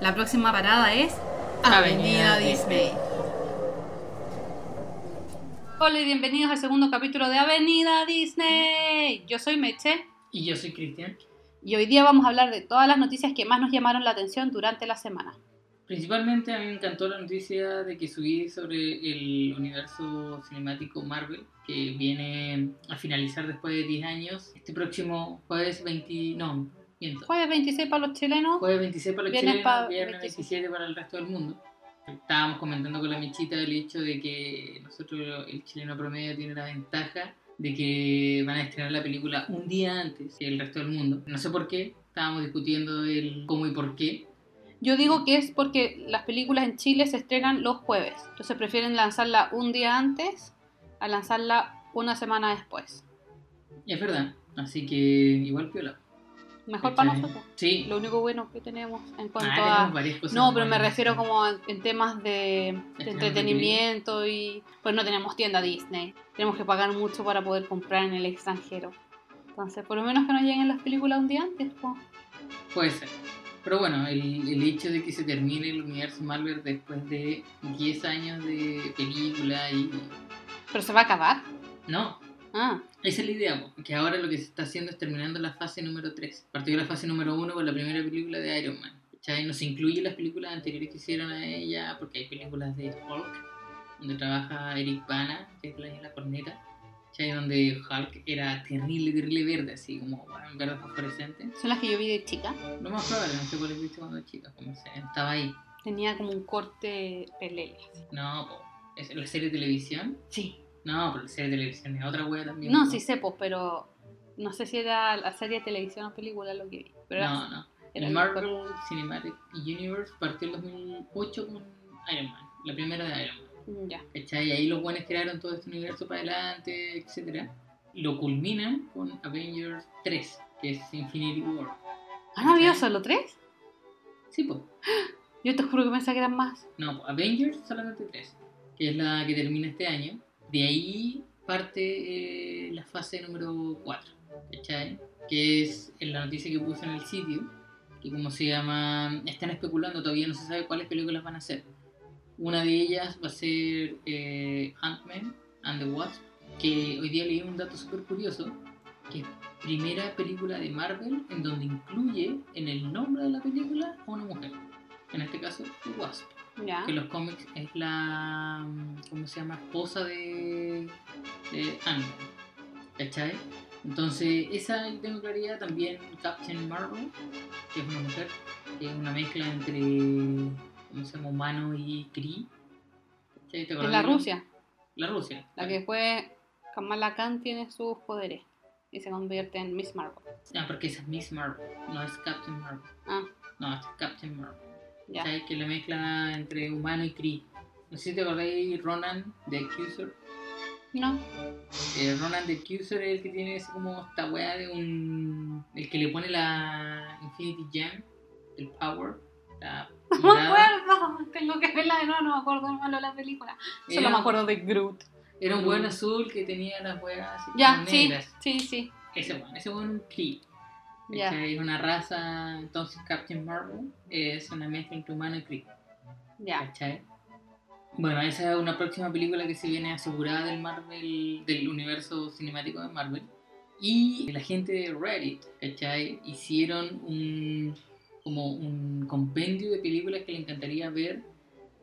La próxima parada es Avenida Avenida Disney. Hola y bienvenidos al segundo capítulo de Avenida Disney. Yo soy Meche Y yo soy Cristian. y hoy día vamos a hablar de todas las noticias que más nos llamaron la atención durante la semana. Principalmente a mí me encantó la noticia de que subí sobre el universo cinemático Marvel, que viene a finalizar después de 10 años. Este próximo jueves 20... No, Jueves 26 para los chilenos. Jueves 26 para los Viernes chilenos, pa- viernes 27. 27 para el resto del mundo. Estábamos comentando con la Michita el hecho de que nosotros, el chileno promedio, tiene la ventaja de que van a estrenar la película un día antes que el resto del mundo. No sé por qué, estábamos discutiendo el cómo y por qué. Yo digo que es porque las películas en Chile se estrenan los jueves. Entonces prefieren lanzarla un día antes a lanzarla una semana después. Es verdad, así que igual piola. Mejor para nosotros. Sí. Lo único bueno que tenemos en cuanto Ah, a... tenemos varias cosas No, pero me refiero como en, en temas de, de Estrenos entretenimiento y pues no tenemos tienda Disney. Tenemos que pagar mucho para poder comprar en el extranjero. Entonces, por lo menos que no lleguen las películas un día antes. pues. Puede ser. Pero bueno, el, el hecho de que se termine el universo Marvel después de 10 años de película y... Pero se va a acabar. No, Ah, esa es la idea, po, que ahora lo que se está haciendo es terminando la fase número 3. Partió la fase número 1 con la primera película de Iron Man. ¿cachai? No se incluye las películas anteriores que hicieron a ella, porque hay películas de Hulk, donde trabaja Eric Bana, que es la de la corneta, ¿cachai? donde Hulk era terrible, terrible verde, así como bueno, verde fosforescente. son las que yo vi de chica. Lo más probable, no sé cuáles viste cuando chica, como se, estaba ahí. Tenía como un corte pelele. No, po, es la serie de televisión. Sí. No, pero la serie de televisión es otra wea también. No, po. sí sé, pues, pero no sé si era la serie de televisión o película lo que vi. Pero No, no. era El mejor. Marvel Cinematic Universe partió en 2008 con Iron Man, la primera de Iron Man. Mm, Ya. ¿Cachai? Y ahí los buenos crearon todo este universo para adelante, etc. Lo culminan con Avengers 3, que es Infinity War. ¿Han habido ¿Cachai? solo tres? Sí, pues. Yo te juro que pensaba que eran más. No, Avengers solamente 3, que es la que termina este año. De ahí parte eh, la fase número 4, ¿cachai? Que es en la noticia que puse en el sitio, que como se llama, están especulando, todavía no se sabe cuáles películas van a ser. Una de ellas va a ser eh, Ant-Man and the Wasp, que hoy día leí un dato súper curioso, que es primera película de Marvel en donde incluye en el nombre de la película a una mujer. En este caso, Wasp Ya. que en los cómics es la ¿cómo se llama? esposa de de ¿cachai? entonces esa tengo claridad también Captain Marvel que es una mujer que es una mezcla entre ¿cómo se llama? humano y Kree ¿cachai? ¿Te acordás la? Rusia. la Rusia La que después Kamala Khan tiene sus poderes y se convierte en Miss Marvel. ah porque esa es Miss Marvel no es Captain Marvel Ah, no es Captain Marvel ¿cachai? que la mezcla entre humano y Kree no sé si te acordáis Ronan de Accuser No. Eh, Ronan the Accuser es el que tiene así como esta weá de un. El que le pone la Infinity Gem, el Power, la No me acuerdo. Tengo que verla de nuevo, no me acuerdo malo de la película. Solo Era- me acuerdo de Groot. Era un buen azul que tenía las weas así Ya, sí, negras. sí, sí. Ese weón, ese weón un Kree. ¿Cachai? Es una raza, entonces Captain Marvel es una mezcla entre humano y Kree. Ya. ¿cachai? Bueno, esa es una próxima película que se viene asegurada del Marvel, del universo cinemático de Marvel. Y la gente de Reddit, ¿cachai? Hicieron un como un compendio de películas que le encantaría ver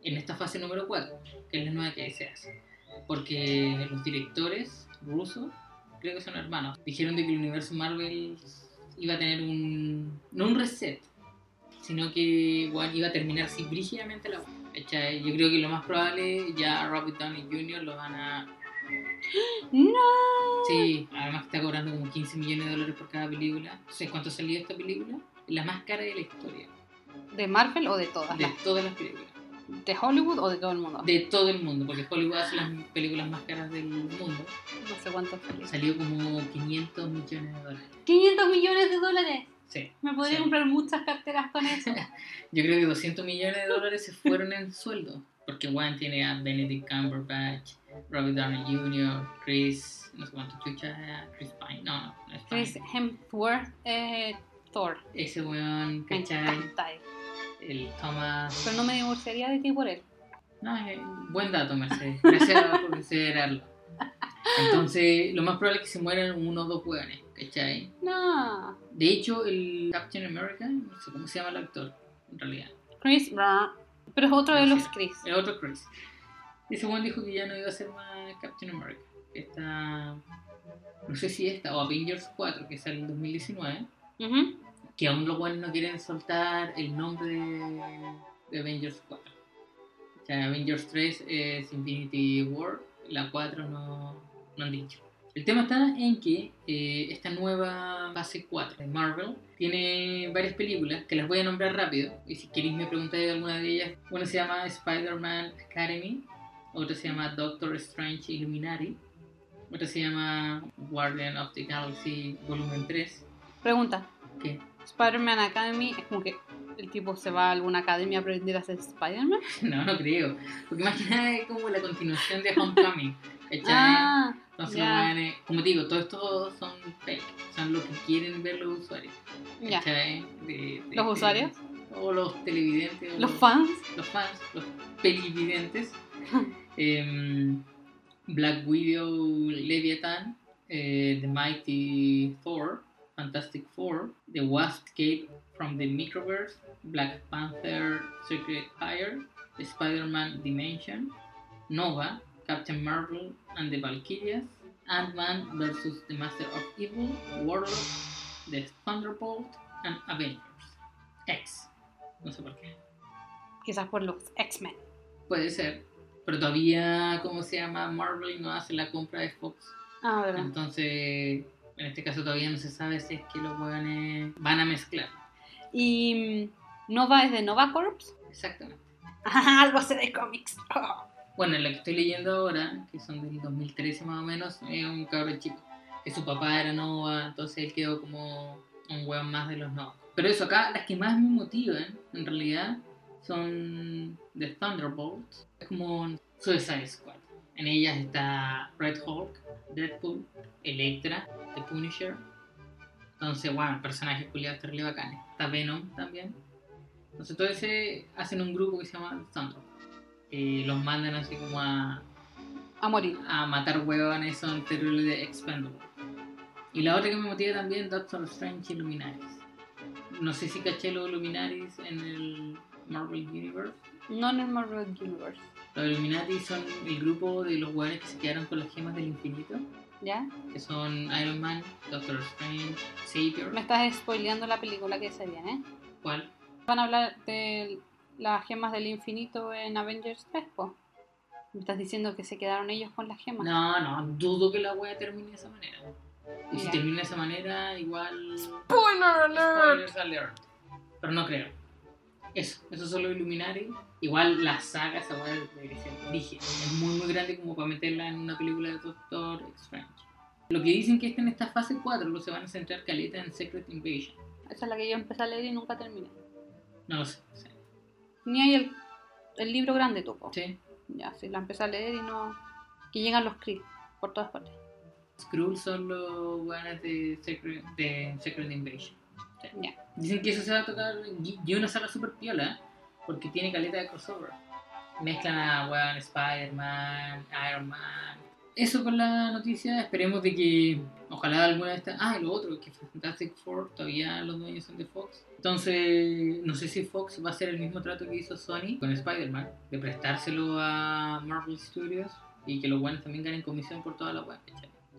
en esta fase número 4, que es la nueva que se hace. Porque los directores rusos, creo que son hermanos, dijeron de que el universo Marvel iba a tener un, no un reset, sino que igual iba a terminar así brígidamente la ¿cachai? Yo creo que lo más probable ya Robert Downey Jr. lo van a... No. Sí, además está cobrando como 15 millones de dólares por cada película. Sé cuánto salió esta película. La más cara de la historia. ¿De Marvel o de todas? De las- todas las películas. ¿De Hollywood o de todo el mundo? De todo el mundo, porque Hollywood hace las películas más caras del mundo. No sé cuánto salió. Salió como 500 millones de dólares. 500 millones de dólares. Sí. Me podría Sí. comprar muchas carteras con eso. Yo creo que 200 millones de dólares se fueron en sueldo. Porque Juan tiene a Benedict Cumberbatch, Robert Downey Jr., Chris, no sé cuánto chucha, Chris Pine, no, no, no es. Chris Hemsworth, eh, Thor. Ese weón, Me ¿cachai? encanta. El Thomas... Pero no me divorciaría de ti por él. No, eh, buen dato, Mercedes. Gracias por considerarlo. Entonces, lo más probable es que se mueran uno o dos hueones, ¿cachai? No. De hecho, el Captain America, no sé cómo se llama el actor, en realidad. Chris Brown. Pero es otro de los Chris. El otro Chris. Ese buen dijo que ya no iba a ser más Captain America. Está. No sé si esta o Avengers 4, que sale en 2019. Ujú. Que aún los buenos no quieren soltar el nombre de, de Avengers 4. O sea, Avengers 3 es Infinity War, la 4 no, no han dicho. El tema está en que eh, esta nueva fase 4 de Marvel tiene varias películas que las voy a nombrar rápido. Y si queréis me preguntáis de alguna de ellas. Una se llama Spider-Man Academy, otra se llama Doctor Strange Illuminati, otra se llama Guardian of the Galaxy Volumen 3. Pregunta. ¿Qué? Spider-Man Academy es como que el tipo se va a alguna academia a aprender a ser Spider-Man. No, no creo. Porque nada es como la continuación de Homecoming. ¿Cachai? Ah, Entonces, ya. los weones- como te digo, todo esto son fake. Son lo que quieren ver los usuarios. ¿cachai? De- de- ¿Los de- usuarios? O los televidentes. o Los fans. Los fans, los pelividentes. Em, Black Widow, Leviathan, eh, The Mighty Thor, Fantastic Four, The Wasp Cape from the Microverse, Black Panther, Secret Fire, Spider-Man Dimension, Nova, Captain Marvel and the Valkyrias, Ant-Man vs. the Master of Evil, Warlock, The Thunderbolt, and Avengers. X. No sé por qué. Quizás por los X-Men. Puede ser. Pero todavía, ¿cómo se llama? Marvel no hace la compra de Fox. Ah, verdad. Entonces, en este caso todavía no se sabe si es que los hueones van a mezclar. Y mm, Nova es de Nova Corps. Exactamente. Ah, algo sé de cómics. Oh. Bueno, en la que estoy leyendo ahora, que son del 2013 más o menos, es un cabrón chico. Que su papá era Nova, entonces él quedó como un hueón más de los Nova. Pero eso acá, las que más me motivan, en realidad, son The Thunderbolts. Es como Suicide Squad. En ellas está Red Hulk, Deadpool, Electra, The Punisher. Entonces, bueno, personajes culiados terrible bacanes. Está Venom también. Entonces, todo ese hacen un grupo que se llama Thunderbolts. Eh, los mandan así como a, A morir. a matar huevones, son terribles de expendable. Y la otra que me motiva también, Doctor Strange Illuminaris. No sé si caché los Illuminaris en el Marvel Universe. No en el Marvel Universe. Los Illuminati son el grupo de los hueones que se quedaron con las gemas del infinito, ¿Ya? que son Iron Man, Doctor Strange, Savior. Me estás spoileando la película que se viene. ¿Cuál? Van a hablar de las gemas del infinito en Avengers 3, po. Me estás diciendo que se quedaron ellos con las gemas. No, no, dudo que la wea termine de esa manera. Y si termina de esa manera, igual. Spoiler Spoilers alert. Pero no creo. Eso, esos son los Illuminati. Igual la saga, esa weá debería ser brígida. Es muy muy grande como para meterla en una película de Doctor Strange. Lo que dicen que está en esta fase 4, lo se van a centrar caleta en Secret Invasion. Esa es la que yo empecé a leer y nunca terminé. No lo sé. sí. Ni hay el, el libro grande, tú, po. Sí. Ya, sí, la empecé a leer y no... Que llegan los Kree por todas partes. Skrull son los weones de Secret, de Secret Invasion. Sí. Ya. Dicen que eso se va a tocar y una saga super piola porque tiene caleta de crossover. Mezclan a weón Spider-Man, Iron Man. Eso con la noticia, esperemos de que ojalá alguna de estas. Ah, y lo otro, que Fantastic Four todavía los dueños son de Fox. Entonces, no sé si Fox va a hacer el mismo trato que hizo Sony con Spider-Man, de prestárselo a Marvel Studios y que los buenos también ganen comisión por toda la web.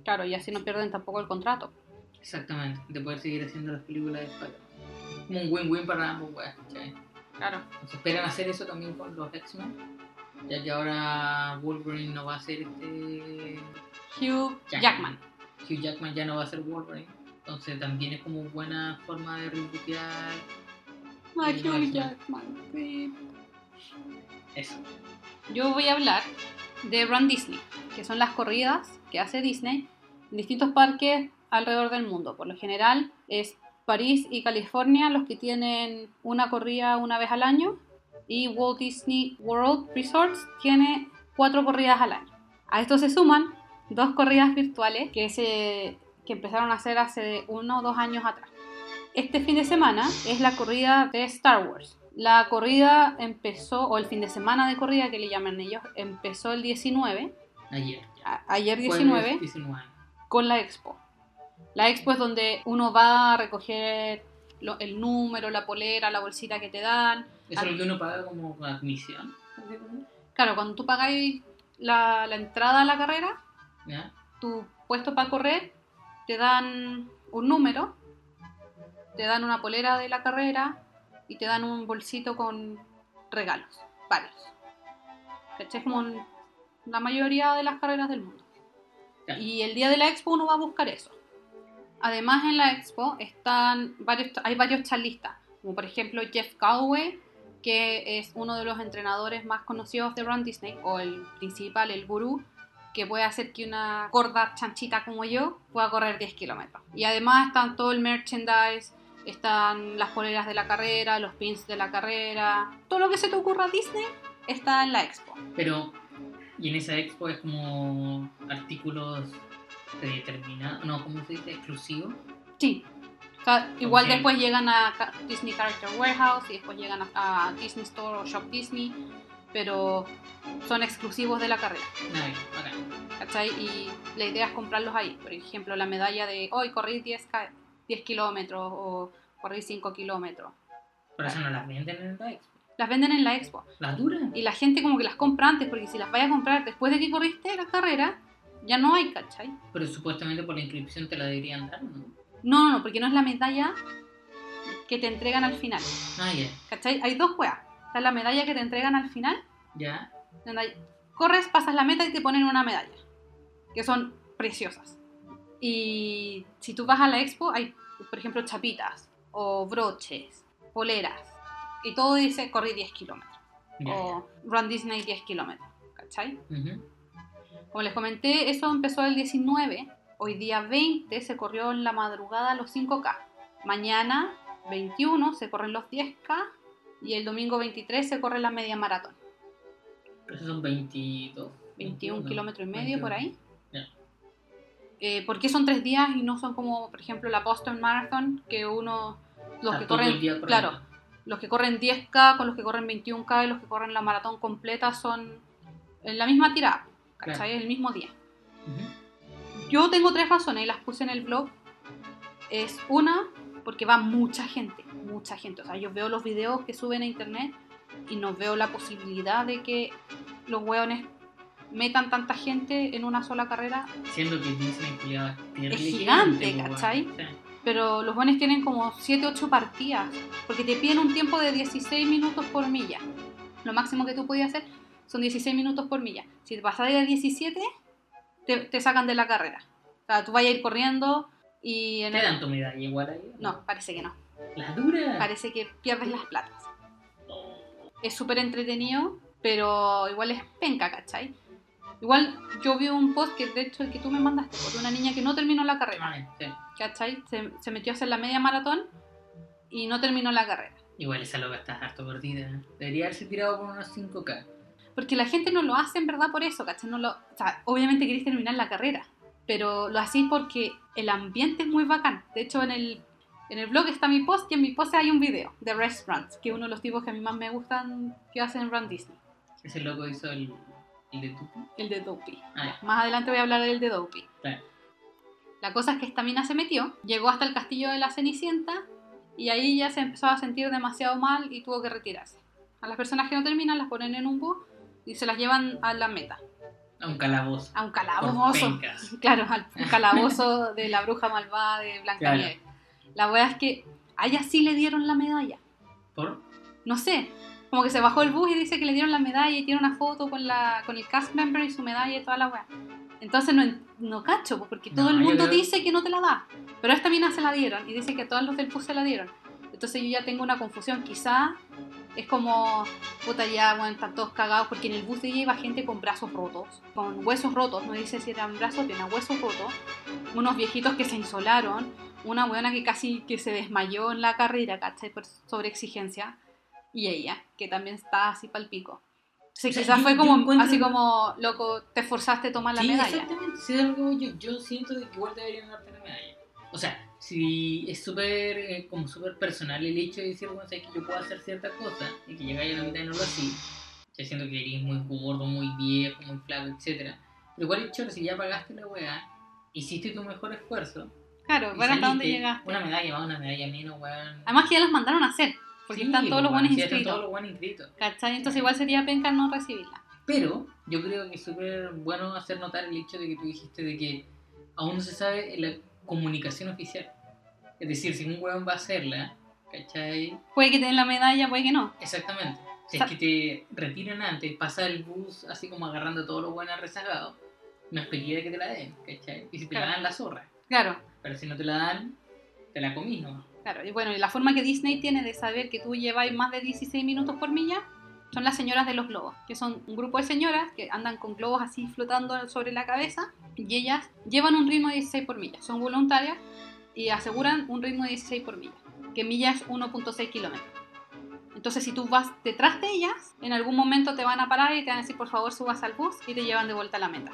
Claro, y así no pierden tampoco el contrato. Exactamente, de poder seguir haciendo las películas de Spider-Man. Como un win-win para ambos, weas. Claro. Entonces esperan hacer eso también con los X-Men, ya que ahora Wolverine no va a ser este. Hugh Jackman. Jackman. Hugh Jackman ya no va a ser Wolverine, entonces también es como buena forma de rebootear Sí, Hugh Jackman. Jackman. sí. eso. Yo voy a hablar de Run Disney, que son las corridas que hace Disney en distintos parques alrededor del mundo. Por lo general es París y California los que tienen una corrida una vez al año y Walt Disney World Resorts tiene cuatro corridas al año. A esto se suman dos corridas virtuales que, se, que empezaron a hacer hace uno o dos años atrás. este fin de semana es la corrida de Star Wars. La corrida empezó, o el fin de semana de corrida que le llaman ellos, empezó el 19, Ayer. a- ayer Jueves 19, 19. con la expo. La expo es donde uno va a recoger lo- el número, la polera, la bolsita que te dan. Eso es lo que uno paga como admisión. Claro, cuando tú pagáis la, la entrada a la carrera, ¿Ya? tu puesto para correr, te dan un número, te dan una polera de la carrera y te dan un bolsito con regalos, varios. ¿Cachai? Como en la mayoría de las carreras del mundo. Claro. Y el día de la expo uno va a buscar eso. Además en la expo están varios, hay varios charlistas, como por ejemplo Jeff Calloway, que es uno de los entrenadores más conocidos de Run Disney, o el principal, el gurú, que puede hacer que una gorda chanchita como yo pueda correr 10 kilómetros. Y además están todo el merchandise, están las poleras de la carrera, los pins de la carrera, todo lo que se te ocurra a Disney está en la expo. Pero, y en esa expo es como artículos predeterminados, no, ¿cómo se dice? Exclusivos. Sí. Igual después llegan a Disney Character Warehouse y después llegan a, a Disney Store o Shop Disney, pero son exclusivos de la carrera. Bacán. ¿cachai? Y la idea es comprarlos ahí. Por ejemplo, la medalla de hoy corrí 10, ca- 10 kilómetros o corrí 5 kilómetros. Por eso no las venden en la expo. Las venden en la expo. Las duran. Y la gente como que las compra antes, porque si las vayas a comprar después de que corriste la carrera, ya no hay, ¿cachai? Pero supuestamente por la inscripción te la deberían dar, ¿no? No, no, no, porque no es la medalla que te entregan al final, Ah, ya. ¿cachai? Hay dos weas. Está la medalla que te entregan al final, Ya. donde hay- corres, pasas la meta y te ponen una medalla, que son preciosas. Y si tú vas a la expo, hay, por ejemplo, chapitas o broches, poleras, y todo dice corrí 10 kilómetros o Run Disney 10 kilómetros, ¿cachai? Como les comenté, eso empezó el 19. Hoy día 20 se corrió en la madrugada los 5K. Mañana 21 se corren los 10K. Y el domingo 23 se corre la media maratón. Esos son 22. 21 ¿no? kilómetros y medio por ahí. Ya. Eh, ¿Por qué son tres días y no son como, por ejemplo, la Boston Marathon? Que uno, los Está que corren, día claro, los que corren 10K con los que corren 21K y los que corren la maratón completa son en la misma tirada, ¿cachai? Claro. El mismo día. Yo tengo tres razones y las puse en el blog. Es una, porque va mucha gente, mucha gente. O sea, yo veo los videos que suben a internet y no veo la posibilidad de que los hueones metan tanta gente en una sola carrera. Siendo que Disney Es gigante, ¿cachai? Sí. Pero los hueones tienen como 7, 8 partidas. Porque te piden un tiempo de 16 minutos por milla. Lo máximo que tú podías hacer son 16 minutos por milla. Si te pasas de 17, te, te sacan de la carrera. O sea, tú vas a ir corriendo y en ¿Te el... dan tu medalla igual ahí? No, parece que no. Las duras. Parece que pierdes las platas. Es súper entretenido, pero igual es penca, ¿cachai? Igual yo vi un post que de hecho el que tú me mandaste, por una niña que no terminó la carrera, Ay, sí. ¿cachai? Se, se metió a hacer la media maratón y no terminó la carrera. Igual esa loca está harto perdida. Debería haberse tirado por unos 5K. Porque la gente no lo hace en verdad por eso, ¿cachai? No lo, o sea, obviamente queréis terminar la carrera, pero lo hacéis porque el ambiente es muy bacán. De hecho, en el, en el blog está mi post y en mi post hay un video de Restaurants, que es uno de los tipos que a mí más me gustan que hacen Run Disney, Ese loco hizo el, el de Tupi. el de Dopey. Ah. Más adelante voy a hablar del de Dopey. Claro. La cosa es que esta mina se metió, llegó hasta el castillo de la Cenicienta y ahí ya se empezó a sentir demasiado mal y tuvo que retirarse. A las personas que no terminan las ponen en un bus y se las llevan a la meta, A un calabozo. a un calabozo. Claro, al calabozo de la bruja malvada de Blancanieves. La wea es que a ella sí le dieron la medalla. ¿Por? No sé, como que se bajó el bus y dice que le dieron la medalla y tiene una foto con, la, con el cast member y su medalla y toda la wea. Entonces no, no cacho, pues, porque todo No, el mundo creo- dice que no te la da. Pero a esta mina se la dieron y dice que a todos los del bus se la dieron. Entonces yo ya tengo una confusión. Quizá es como, puta, ya, bueno, están todos cagados porque en el bus de ella iba gente con brazos rotos, con huesos rotos, no dice si eran brazos, eran huesos rotos, unos viejitos que se insolaron, una buena que casi que se desmayó en la carrera, ¿cachai? Por sobreexigencia, y ella, que también está así pal pico. Entonces O sea, quizás yo- fue como, encuentro- así como, loco, te esforzaste a tomar la sí, medalla. exactamente. Sí, algo yo, yo siento de que igual deberían darte la medalla. O sea, si es súper eh, como súper personal el hecho de decir, bueno, sabes que yo puedo hacer ciertas cosas y que llegáis a la mitad y no lo así, ya siento que eres muy gordo, muy viejo, muy flaco, etcétera Pero igual el choro, si ya pagaste la weá, hiciste tu mejor esfuerzo. Claro, ver hasta dónde llegaste. Una medalla más, una medalla menos, weón. Además que ya las mandaron a hacer, porque Sí, están todos los weón, buenos sí, están inscritos. todos los buenos inscritos. ¿Cachai? Entonces igual sería penca no recibirla. Pero yo creo que es súper bueno hacer notar el hecho de que tú dijiste de que aún no se sabe la comunicación oficial. Es decir, si un weón va a hacerla, ¿cachai? Puede que te den la medalla, puede que no. Exactamente. Si es que te retiran antes, pasa el bus así como agarrando todos los buenos rezagados, no esperaría que te la den, ¿cachai? Y si te la Claro. dan, la zorra. Claro, Pero si no te la dan, te la comís, ¿no? claro. Y bueno, y la forma que Disney tiene de saber que tú lleváis más de 16 minutos por milla son las señoras de los globos, que son un grupo de señoras que andan con globos así flotando sobre la cabeza y ellas llevan un ritmo de 16 por milla. Son voluntarias y aseguran un ritmo de 16 por milla, que milla es 1.6 kilómetros. Entonces, si tú vas detrás de ellas, en algún momento te van a parar y te van a decir, por favor, subas al bus y te llevan de vuelta a la meta.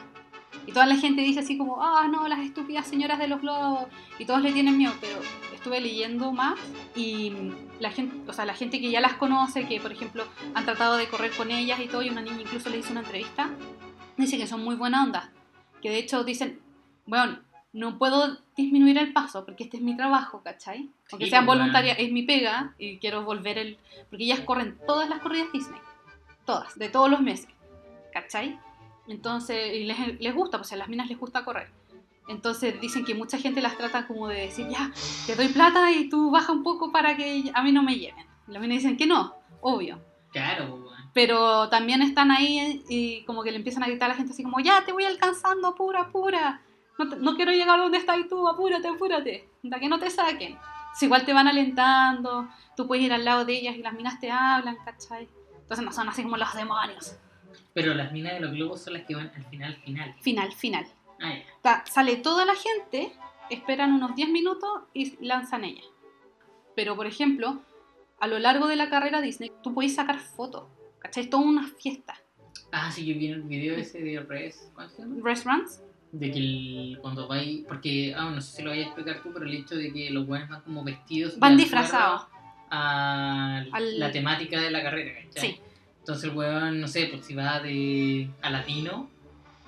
Y toda la gente dice así como, ah, no, las estúpidas señoras de los globos. Y todos le tienen miedo, pero estuve leyendo más y la gente, o sea, la gente que ya las conoce, que por ejemplo han tratado de correr con ellas y todo, y una niña incluso le hizo una entrevista, dice que son muy buena onda. Que de hecho dicen, bueno, no puedo disminuir el paso porque este es mi trabajo, ¿cachai? Aunque Sí, sean pues, voluntarias, es mi pega y quiero volver el... Porque ellas corren todas las corridas Disney, todas, de todos los meses, ¿cachai? Entonces, y les, les gusta, pues a las minas les gusta correr. Entonces dicen que mucha gente las trata como de decir, ya, te doy plata y tú baja un poco para que a mí no me lleven. Y las minas dicen que no, obvio. Claro, pues. Pero también están ahí y como que le empiezan a gritar a la gente así como, ya, te voy alcanzando, apura, apura. No, te- no quiero llegar donde estás tú, apúrate, apúrate. Da que no te saquen. Si igual te van alentando, tú puedes ir al lado de ellas y las minas te hablan, ¿cachai? Entonces no son así como los demonios. Pero las minas de los globos son las que van al final, final. Final, final. Ah, ya. Sale toda la gente, esperan unos 10 minutos y lanzan ella. Pero, por ejemplo, a lo largo de la carrera Disney, tú puedes sacar fotos, ¿cachai? Es toda una fiesta. Ah, sí, yo vi el video ese de Res. ¿Cuánto se llama? Restaurants, De que el- cuando vais. Porque, ah, no sé si lo vayas a explicar tú, pero el hecho de que los buenos van como vestidos. van disfrazados. A Al- la temática de la carrera, ¿cachai? Sí. Entonces el weón, no sé, pues si va de a latino,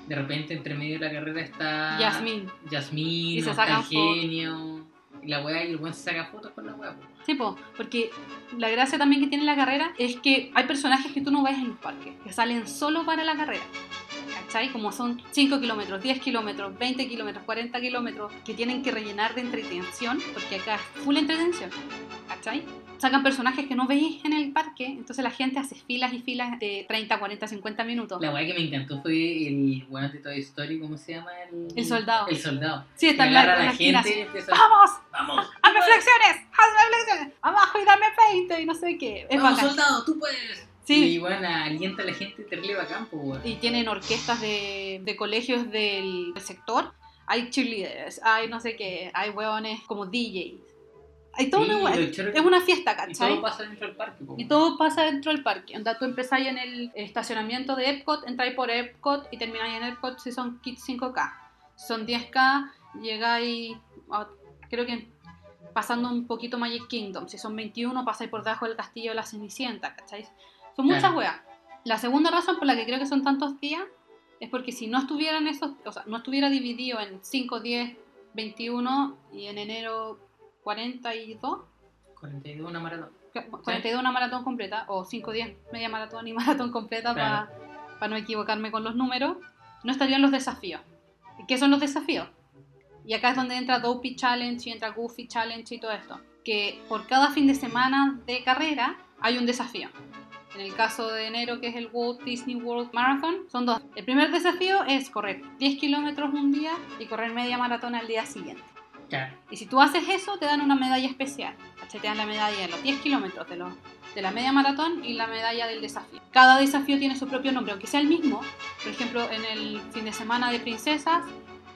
de repente entre medio de la carrera está Yasmín. Yasmín, Y se sacan fotos. genio, y la weá, y el weón se saca fotos con la weá. pues. Sí, po, porque la gracia también que tiene la carrera es que hay personajes que tú no ves en los parques, que salen solo para la carrera. ¿Cachai? Como son 5 kilómetros, 10 kilómetros, 20 kilómetros, 40 kilómetros, que tienen que rellenar de entretención, porque acá es full entretención. ¿Cachai? Sacan personajes que no veis en el parque, entonces la gente hace filas y filas de 30, 40, 50 minutos. La weá que me encantó fue el weón de Toy Story, ¿cómo se llama? El, El soldado. El soldado. Sí, está en la, la gente empieza ¡Vamos! ¡Vamos! ¡Hazme flexiones! ¡Hazme flexiones! ¡Abajo y dame 20! Y no sé qué. Es ¡Vamos, bacán. soldado! ¡Tú puedes! Sí. Y bueno, alienta a la gente terrible bacán, pues weón. y tienen orquestas de, de colegios del sector. Hay cheerleaders, hay no sé qué, hay hueones como DJs. Hay todo Sí, una choro- es una fiesta, Y ¿cachai? todo pasa dentro del parque. Y todo pasa dentro del parque. Onda, tú empezáis en el estacionamiento de Epcot, entráis por Epcot y termináis en Epcot si son kits 5K. Si son 10K, llegáis, a- creo que pasando un poquito Magic Kingdom. Si son 21, pasáis por debajo del castillo de la Cenicienta, ¿cachai? Son muchas Claro. weas. La segunda razón por la que creo que son tantos días es porque si no estuvieran esos, o sea, no estuviera dividido en 5, 10, 21 y en enero 42, 42, una maratón. que- 42 una maratón completa, o 5 días media maratón y maratón completa Claro. para no equivocarme con los números, no estarían los desafíos. ¿Y qué son los desafíos? Y acá es donde entra Dopey Challenge y entra Goofy Challenge y todo esto. Que por cada fin de semana de carrera hay un desafío. En el caso de enero, que es el Walt Disney World Marathon, son dos. El primer desafío es correr 10 kilómetros un día y correr media maratón al día siguiente. Claro. Y si tú haces eso, te dan una medalla especial. Te dan la medalla de los 10 kilómetros de, los, de la media maratón y la medalla del desafío. Cada desafío tiene su propio nombre, aunque sea el mismo. Por ejemplo, en el fin de semana de princesas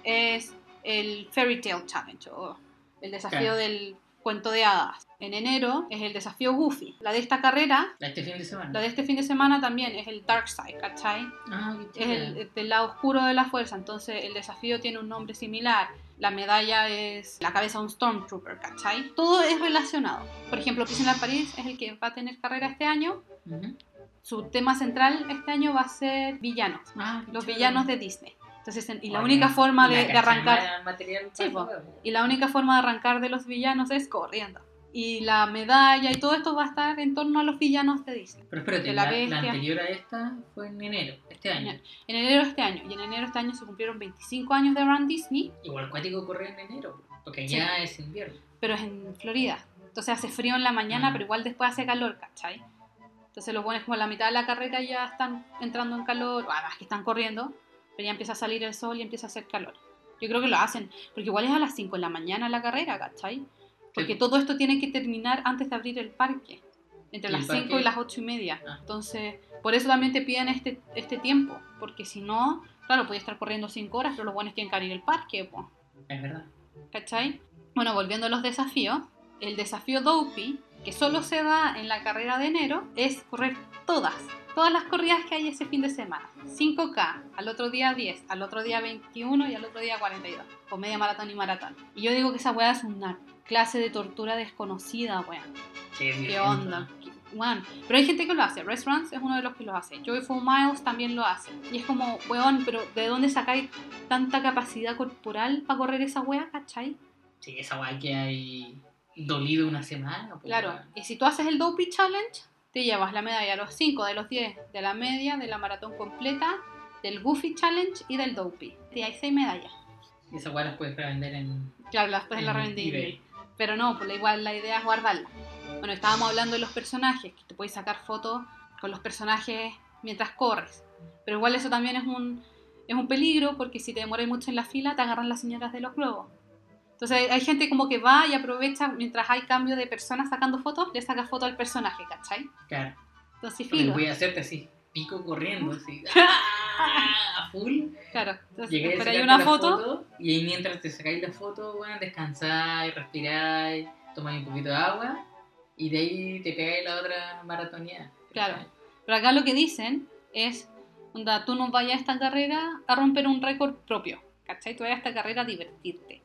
es el Fairy Tale Challenge o el desafío Claro. del cuento de hadas. En enero es el desafío Goofy. La de esta carrera, Este fin de semana. la de este fin de semana también es el Dark Side, ¿cachai? Ah, es el, del lado oscuro de la fuerza, entonces el desafío tiene un nombre similar. la medalla es la cabeza de un Stormtrooper, ¿cachai? Todo es relacionado. Por ejemplo, Disneyland París es el que va a tener carrera este año. Ujú. Su tema central este año va a ser villanos, Ah, los chévere. villanos de Disney. Entonces, en- y la única forma la de, de arrancar material Sí, y la única forma de arrancar de los villanos es corriendo. Y la medalla y todo esto va a estar en torno a los villanos de Disney. Pero espérate, la, anterior a esta fue en enero, este año. En enero de este año. Y en enero de este año se cumplieron 25 años de Run Disney, Igual cuático corre en enero, porque Sí. ya es invierno. pero es en Florida. Entonces hace frío en la mañana, Ah. pero igual después hace calor, ¿cachai? Entonces los buenos como la mitad de la carrera ya están entrando en calor, o además que están corriendo, pero ya empieza a salir el sol y empieza a hacer calor. Yo creo que lo hacen, porque igual es a las 5 de la mañana la carrera, ¿cachai? Porque Sí. todo esto tiene que terminar antes de abrir el parque, entre ¿Y el las 5 parque? y las 8 y media. Ah. Entonces, por eso también te piden este, este tiempo, porque si no, claro, podía estar corriendo 5 horas, pero los buenos tienen que abrir el parque, pues. Es verdad. ¿Cachai? Bueno, volviendo a los desafíos, el desafío Dopey, que solo se da en la carrera de enero, es correr todas, todas las corridas que hay ese fin de semana. 5K, al otro día 10, al otro día 21 y al otro día 42. O media maratón y maratón. Y yo digo que esa weá es una clase de tortura desconocida, weá. Es ¿Qué violento. onda? ¿Qué- weón? Pero hay gente que lo hace. Restaurants es uno de los que lo hace. Joyful Miles también lo hace. Y es como, weón, pero ¿de dónde sacáis tanta capacidad corporal para correr esa weá, cachai? Sí, esa guay que hay dolido una semana. pues, Claro, weón. y si tú haces el Dopey Challenge, te llevas la medalla de los 5, de los 10, de la media, de la maratón completa, del Goofy Challenge y del Dopey. Y hay 6 medallas. Y esa guay las puedes revender en, Claro, las puedes la en revender. eBay. Pero no, pues igual la idea es guardarla. Bueno, estábamos hablando de los personajes, que te puedes sacar fotos con los personajes mientras corres. Pero igual eso también es un, es un peligro porque si te demoras mucho en la fila te agarran las señoras de los globos. Entonces hay, gente como que va y aprovecha mientras hay cambio de personas sacando fotos, le saca foto al personaje, ¿cachai? Claro. Entonces filo. voy a hacerte así, pico corriendo, así. ¡ah! A full. Claro, entonces Llegué sacarte una foto, y ahí mientras te sacáis la foto, bueno, descansáis, respiráis, tomáis un poquito de agua y de ahí te pegáis la otra maratonía. Claro. Pero acá lo que dicen es, onda, tú no vayas a esta carrera a romper un récord propio, ¿cachai? Tú vayas a esta carrera a divertirte.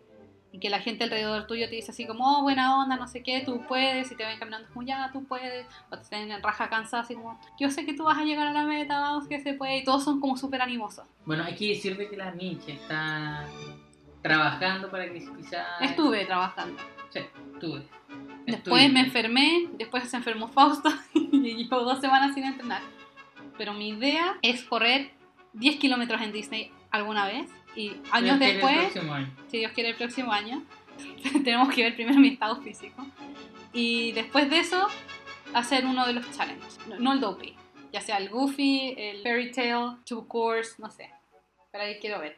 Y que la gente alrededor tuyo te dice así como, oh, buena onda, no sé qué, tú puedes, y te ven caminando como, ya, tú puedes, o te tienen raja cansada, así como, yo sé que tú vas a llegar a la meta, vamos, que se puede, y todos son como súper animosos. Bueno, hay que decirte que la Nietzsche está trabajando para que quizás... Estuve trabajando. Sí, estuve. Después Estuve. me enfermé, después se enfermó Fausto y llevo dos semanas sin entrenar. Pero mi idea es correr 10 kilómetros en Disney alguna vez y años el después, próximo año. si Dios quiere el próximo año, tenemos que ver primero mi estado físico. Y después de eso, hacer uno de los challenges. No, no el dopey, ya sea el Goofy, el Fairy Tail, Two Course, no sé. Pero ahí quiero ver.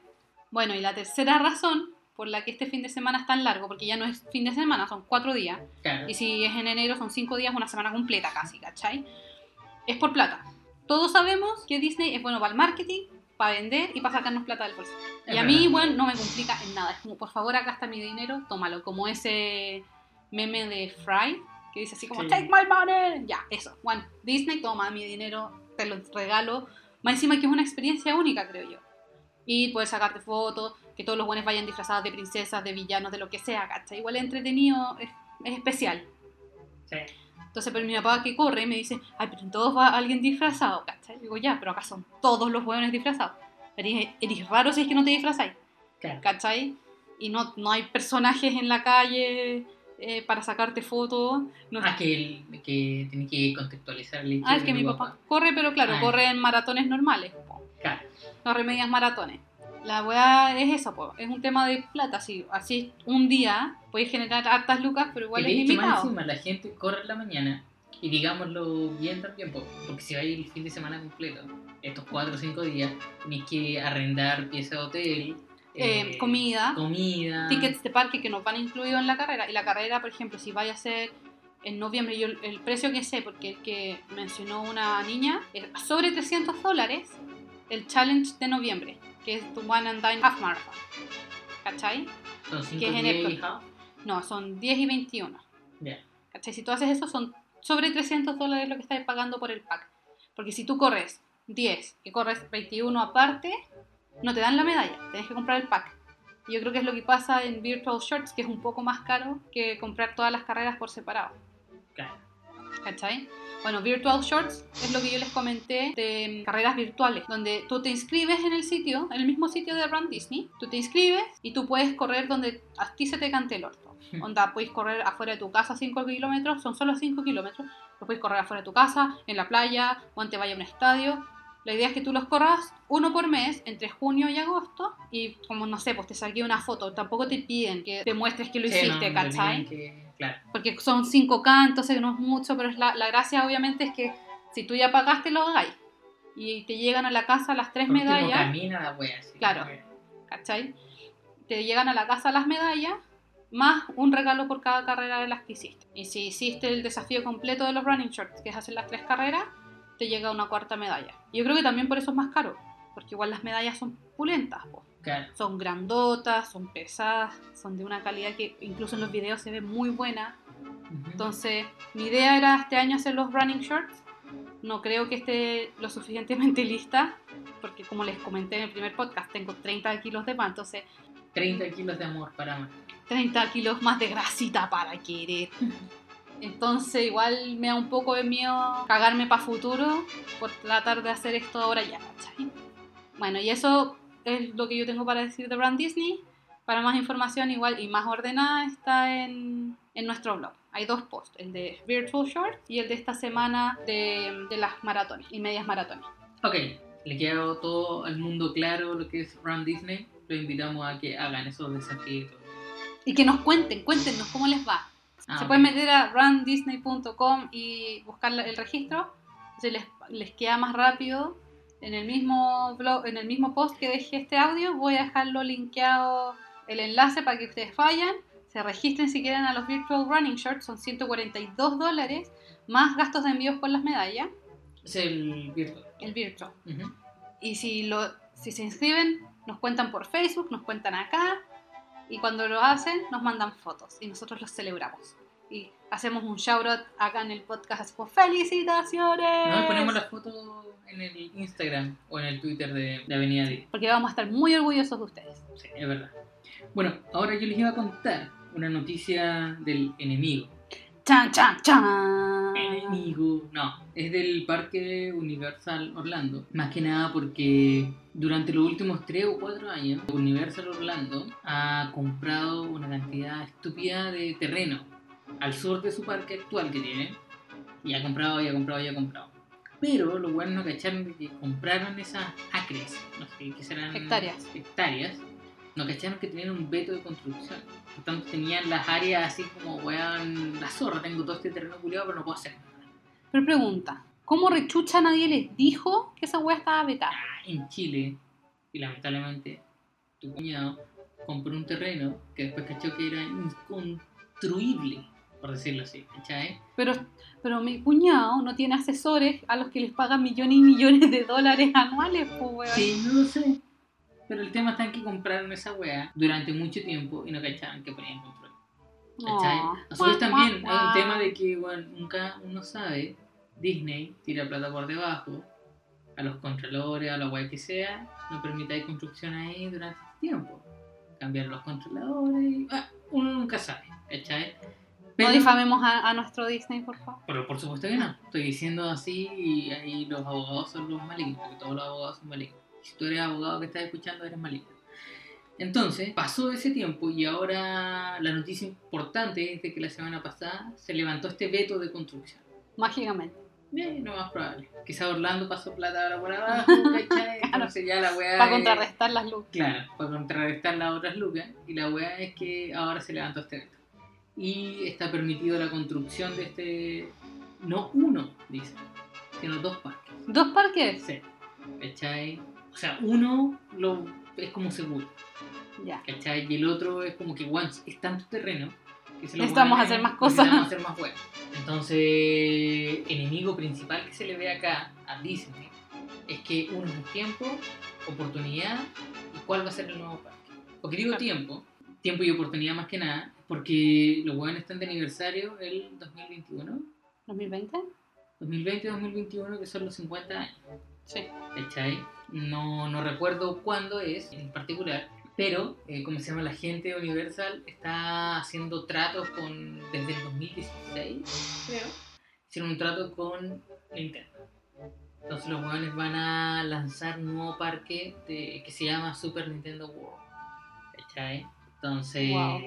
Bueno, y la tercera razón por la que este fin de semana es tan largo, porque ya no es fin de semana, son cuatro días. Claro. Y si es en enero, son cinco días, una semana completa casi, ¿cachai? Es por plata. Todos sabemos que Disney es bueno para el marketing, para vender y para sacarnos plata del bolsillo. Es y a mí, verdad. bueno, no me complica en nada. Es como, por favor, acá está mi dinero, tómalo. Como ese meme de Fry, que dice así como, Sí. take my money. Ya, eso. Bueno, Disney, toma mi dinero, te lo regalo. Más encima que es una experiencia única, creo yo. Y puedes sacarte fotos, que todos los buenos vayan disfrazados de princesas, de villanos, de lo que sea, ¿cachai? Igual es entretenido, es, es especial. Sí. Entonces, pero mi papá que corre me dice, ay, pero en todos va alguien disfrazado, ¿cachai? Digo, ya, pero acá son todos los hueones disfrazados. Eres, eres raro si es que no te disfrazáis, Claro. ¿cachai? Y no, no hay personajes en la calle eh, para sacarte fotos. No, Ah, que, que tenés que contextualizar el hecho Ah, es que mi papá corre, pero claro, Ah. corre en maratones normales. Claro. no remedias maratones. La weá es eso, po. es un tema de plata. Así, así un día puedes generar hartas lucas, pero igual es hecho, más limitado. encima, la gente corre en la mañana y digámoslo bien también, po, porque si vais el fin de semana completo, estos 4 o 5 días, tenés que arrendar pieza de hotel, Eh, comida, comida, tickets de parque que nos van incluidos en la carrera. Y la carrera, por ejemplo, si vaya a ser en noviembre, yo el- el precio que sé, porque el que mencionó una niña, es sobre 300 dólares el challenge de noviembre, que es tu One and Dine Half Marathon. ¿Cachai? son 5 que es en. No, son 10 y 21. Ya. ¿Cachai? Si tú haces eso, son sobre 300 dólares lo que estás pagando por el pack. Porque si tú corres 10 y corres 21 aparte, no te dan la medalla, tienes que comprar el pack. Y yo creo que es lo que pasa en Virtual Shorts, que es un poco más caro que comprar todas las carreras por separado. Claro. ¿Cachai? Bueno, Virtual Shorts es lo que yo les comenté de mm, carreras virtuales, donde tú te inscribes en el sitio, en el mismo sitio de Run Disney, tú te inscribes y tú puedes correr donde a ti se te cante el orto. Hmm. Onda, puedes correr afuera de tu casa 5 kilómetros, son solo 5 kilómetros, lo puedes correr afuera de tu casa, en la playa, o antes vaya a un estadio. La idea es que tú los corras uno por mes entre junio y agosto y como no sé, pues te saqué una foto, tampoco te piden que te muestres que lo Sí, hiciste, no ¿cachai? que- Claro. porque son 5K, entonces no es mucho, pero es la, la gracia obviamente es que si tú ya pagaste, lo hagáis. Y te llegan a la casa las tres Porque no medallas, camina la wea así. Claro. ¿cachai? Te llegan a la casa las medallas, más un regalo por cada carrera de las que hiciste. Y si hiciste el desafío completo de los running shorts, que es hacer las tres carreras, te llega una cuarta medalla. Yo creo que también por eso es más caro, porque igual las medallas son pulentas, po. Claro. son grandotas, son pesadas, son de una calidad que incluso en los videos se ve muy buena. Entonces, mi idea era este año hacer los running shorts. No creo que esté lo suficientemente lista, porque como les comenté en el primer podcast, tengo 30 kilos de más, entonces 30 kilos de amor para más. 30 kilos más de grasita para querer. Entonces, igual me da un poco de miedo cagarme para futuro por tratar de hacer esto ahora ya, ¿cachai? Bueno, y eso es lo que yo tengo para decir de Brand Disney. Para más información igual y más ordenada está en, en nuestro blog. Hay dos posts, el de Virtual Short y el de esta semana de, de las maratones y medias maratones. Ok, le quedó todo al mundo claro lo que es Run Disney. Los invitamos a que hagan esos desafíos. y que nos cuenten, cuéntenos cómo les va. Ah, Se ok. pueden meter a rundisney.com y buscar el registro. Se les, les queda más rápido. En el mismo blog, en el mismo post que dejé este audio, voy a dejarlo linkeado el enlace para que ustedes vayan. Se registren si quieren a los Virtual Running Shorts, son 142 dólares, más gastos de envíos por las medallas, Es el virtual. el Virtual. Ujú. Y si, lo, si se inscriben, nos cuentan por Facebook, nos cuentan acá. Y cuando lo hacen, nos mandan fotos. Y nosotros los celebramos. Y hacemos un shout out acá en el podcast. Así como, ¡Felicitaciones! No, ponemos la foto en el Instagram o en el Twitter de, de Avenida D. Porque vamos a estar muy orgullosos de ustedes. Sí, es verdad. Bueno, ahora yo les iba a contar una noticia del enemigo. ¡Chan, chan, chan! Enemigo. No, es del Parque Universal Orlando. Más que nada porque durante los últimos 3 o 4 años, Universal Orlando ha comprado una cantidad estúpida de terreno al sur de su parque actual que tiene. Y ha comprado, y ha comprado, y ha comprado. Pero los buenos no cacharon que compraron esas acres, no sé qué serán. Hectáreas. Hectáreas. No cacharon que tenían un veto de construcción. Por tanto, tenían las áreas así como, weón, la zorra, tengo todo este terreno culiado, pero no puedo hacer nada. Pero pregunta, ¿cómo rechucha nadie les dijo que esa weá estaba vetada? Ah, en Chile, y lamentablemente, tu cuñado compró un terreno que después cachó que era inconstruible, por decirlo así, ¿cachai? Pero, pero mi cuñado no tiene asesores a los que les pagan millones y millones de dólares anuales, pues weón. Sí, no lo sé. Pero el tema está en que compraron esa weá durante mucho tiempo y no cachaban que ponían control. ¿Cachai? No. A su vez Guau, también hay un tema de que bueno, nunca uno sabe, Disney tira plata por debajo, a los controladores, a la weá que sea, no permitáis construcción ahí durante tiempo. Cambiar los controladores, ah, uno nunca sabe, ¿cachai? No difamemos a, a nuestro Disney, por favor. pero por supuesto que no, estoy diciendo así y ahí los abogados son los malignos, porque todos los abogados son malignos. Si tú eres abogado que estás escuchando, eres maligno. Entonces, pasó ese tiempo y ahora la noticia importante es de que la semana pasada se levantó este veto de construcción. Mágicamente. Bien, lo más probable. Quizá Orlando pasó plata ahora por abajo, ¿cachai? Entonces ya la weá. Para es- contrarrestar las luces. Claro, para contrarrestar las otras lucas. Y la weá es que ahora se levantó este veto. Y está permitido la construcción de este. No uno, dice, sino dos parques. ¿Dos parques? Sí. ¿Cachai? O sea, uno lo, es como seguro. Ya. ¿Cachai? Y el otro es como que, weón, es tanto terreno que se lo Necesitamos hacer más cosas. Necesitamos hacer más weas. Entonces, enemigo principal que se le ve acá a Disney es que uno es tiempo, oportunidad y cuál va a ser el nuevo parque. Porque digo tiempo, tiempo y oportunidad más que nada, porque los weones están de aniversario el 2021, ¿2020? 2020-2021, que son los 50 años. Sí. ¿cachai? No, no recuerdo cuándo es en particular, Pero, eh, como se llama, la gente de Universal está haciendo tratos con, desde el 2016, creo, hicieron un trato con Nintendo. Entonces los jóvenes van a lanzar un nuevo parque de- que se llama Super Nintendo World. ¿Cachai? Entonces Wow.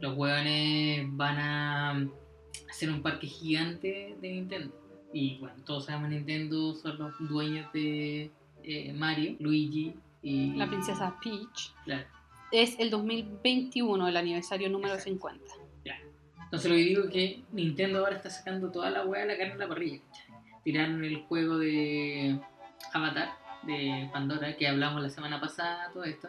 los hueones van a hacer un parque gigante de Nintendo. Y bueno, todos sabemos Nintendo son los dueños de eh, Mario, Luigi y La princesa Peach. Claro, Es el 2021, el aniversario número Exacto. 50. claro. Entonces lo que digo es que Nintendo ahora está sacando toda la hueá de la carne en la parrilla. Tiraron el juego de Avatar, de Pandora, que hablamos la semana pasada, todo esto.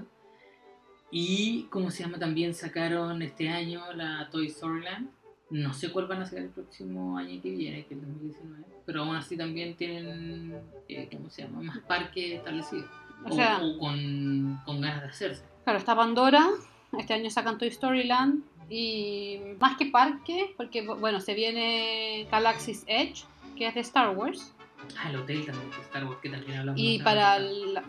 Y, como se llama? También sacaron este año la Toy Story Land. No sé cuál van a sacar el próximo año que viene, que es el 2019. Pero aún así también tienen, eh, ¿cómo se llama? Más parques establecidos. O sea, o con, con ganas de hacerse. claro, está Pandora. Este año sacan Toy Story Land. Y más que parque, porque bueno, se viene Galaxy's Edge, que es de Star Wars. Ah, el hotel también, de Star Wars, que también hablamos. Y para el-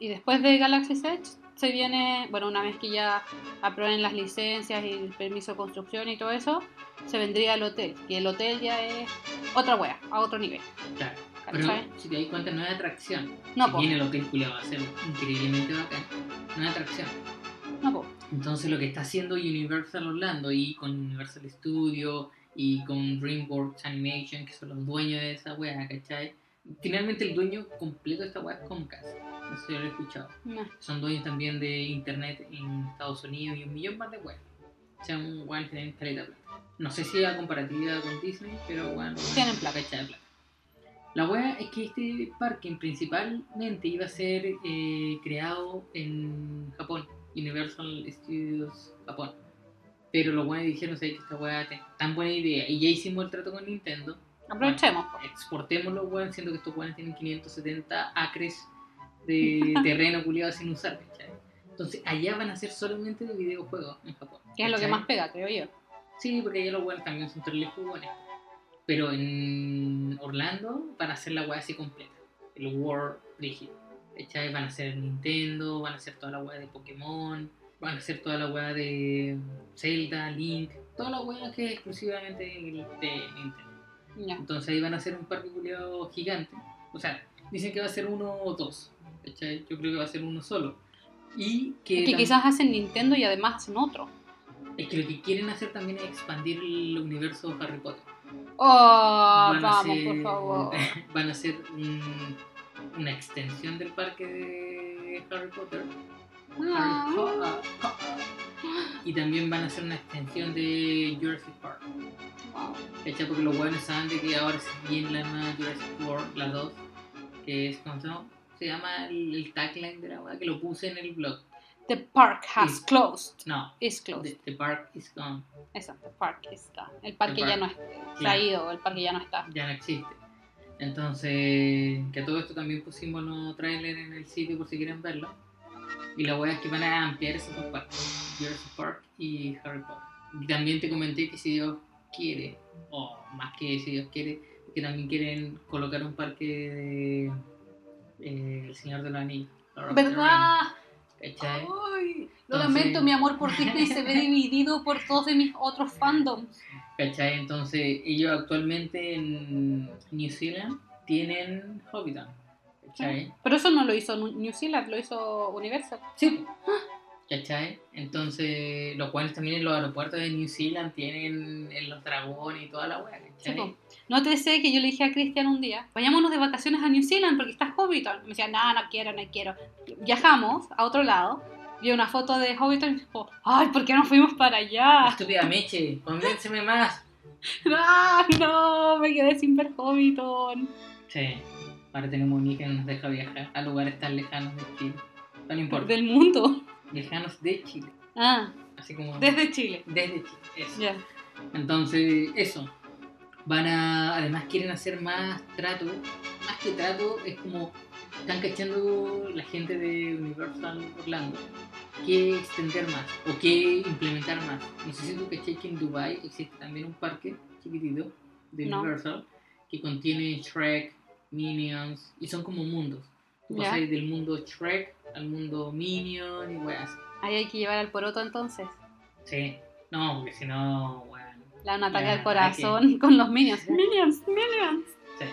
y después de Galaxy's Edge se viene, bueno, una vez que ya aprueben las licencias y el permiso de construcción y todo eso, se vendría el hotel. Y el hotel ya es otra wea, a otro nivel. Claro. Si te das cuenta, no es atracción. No, si po, bien el hotel culiao va a ser increíblemente bacán, no es atracción. no, po. Entonces lo que está haciendo Universal Orlando y con Universal Studio y con DreamWorks Animation, que son los dueños de esa wea, ¿cachai? Finalmente el dueño completo de esta wea es Comcast. No sé si lo he escuchado. No. Son dueños también de internet en Estados Unidos y un millón más de weas. O sea, un weón que tienen caleta plata. No sé si a comparativa con Disney, pero bueno, Tienen plata. de plata. La wea es que este parque principalmente iba a ser eh, creado en Japón, Universal Studios Japón. Pero los weones dijeron "Sabes que esta wea es tan buena idea y ya hicimos el trato con Nintendo. Aprovechemos. po. Exportémoslo, weón, siendo que estos weones tienen 570 acres de terreno culiado sin usar, ¿cachai? Entonces allá van a ser solamente de videojuegos en Japón. Que es lo que más pega, creo yo. Sí, porque allá los weones también son tres jugones. Pero en Orlando van a hacer la weá así completa. El World rígido. ¿Cachai? Van a hacer Nintendo, van a hacer toda la weá de Pokémon, van a hacer toda la weá de Zelda, Link, toda la weá que es exclusivamente de Nintendo. Entonces ahí van a hacer un parque culiado gigante. O sea, dicen que va a ser uno o dos. ¿cachai? Yo creo que va a ser uno solo. Y que, Es que quizás hacen Nintendo y además hacen otro. es que lo que quieren hacer también es expandir el universo Harry Potter. Oh, Van vamos, hacer- por favor. Van a hacer un- una extensión del parque de Harry Potter. Ah. Harry Potter. Y también van a hacer una extensión de Jurassic Park. ¿Cachai? Porque los buenos saben de que ahora se viene la nueva Jurassic World, la 2, que es, ¿cómo se llama? El, el tagline de la weá, que lo puse en el blog. The park has Sí. closed. No, Is closed. the, the park is gone. Eso, the park is gone. El parque El ya no es, se ha ido, el parque ya no está. ya no existe. Entonces, que todo esto también pusimos los trailers en el sitio por si quieren verlo. Y la weá es que van a ampliar esos dos parques, Jurassic Park y Harry Potter. También te comenté que si Dios quiere, o más que si Dios quiere, que también quieren colocar un parque de eh, El Señor de los Anillos. ¿Verdad? Ay, lo Entonces- lamento, mi amor por Disney se ve dividido por todos de mis otros fandoms. ¿Cachai? Entonces, ellos actualmente en New Zealand tienen Hobbiton. ¿Cachai? Pero eso no lo hizo New Zealand, lo hizo Universal. Sí. ¿Cachai? Entonces, los cuales también en los aeropuertos de New Zealand tienen en los dragones y toda la Sí, ¿cachai? po. No te sé que yo le dije a Cristian un día, vayámonos de vacaciones a New Zealand porque está Hobbiton. Me decía, no, no quiero, no quiero. Viajamos a otro lado, vi una foto de Hobbiton y dijo, ay, ¿por qué no fuimos para allá? Estúpida Meche, convénceme más. ¡Ah, no! Me quedé sin ver Hobbiton. Sí. Ahora tenemos un hijo que nos deja viajar a lugares tan lejanos de Chile. No importa. Del mundo. Lejanos de Chile. Ah, Así como. desde Chile. desde Chile. Eso. Ya. Entonces, eso. Van a. Además, quieren hacer más trato. Más que trato, es como. Están cachando la gente de Universal Orlando. Que extender más. O que implementar más. No sé si tú caché que en Dubai existe también un parque chiquitito de No. Universal. Que contiene Shrek, Minions. Y son como mundos. Tú Ya. pasas del mundo Shrek al mundo Minion y weas. Ahí hay que llevar al poroto entonces. Sí. No, porque si no, bueno. Le da un ataque al corazón con los Minions. Minions, Minions. Sí.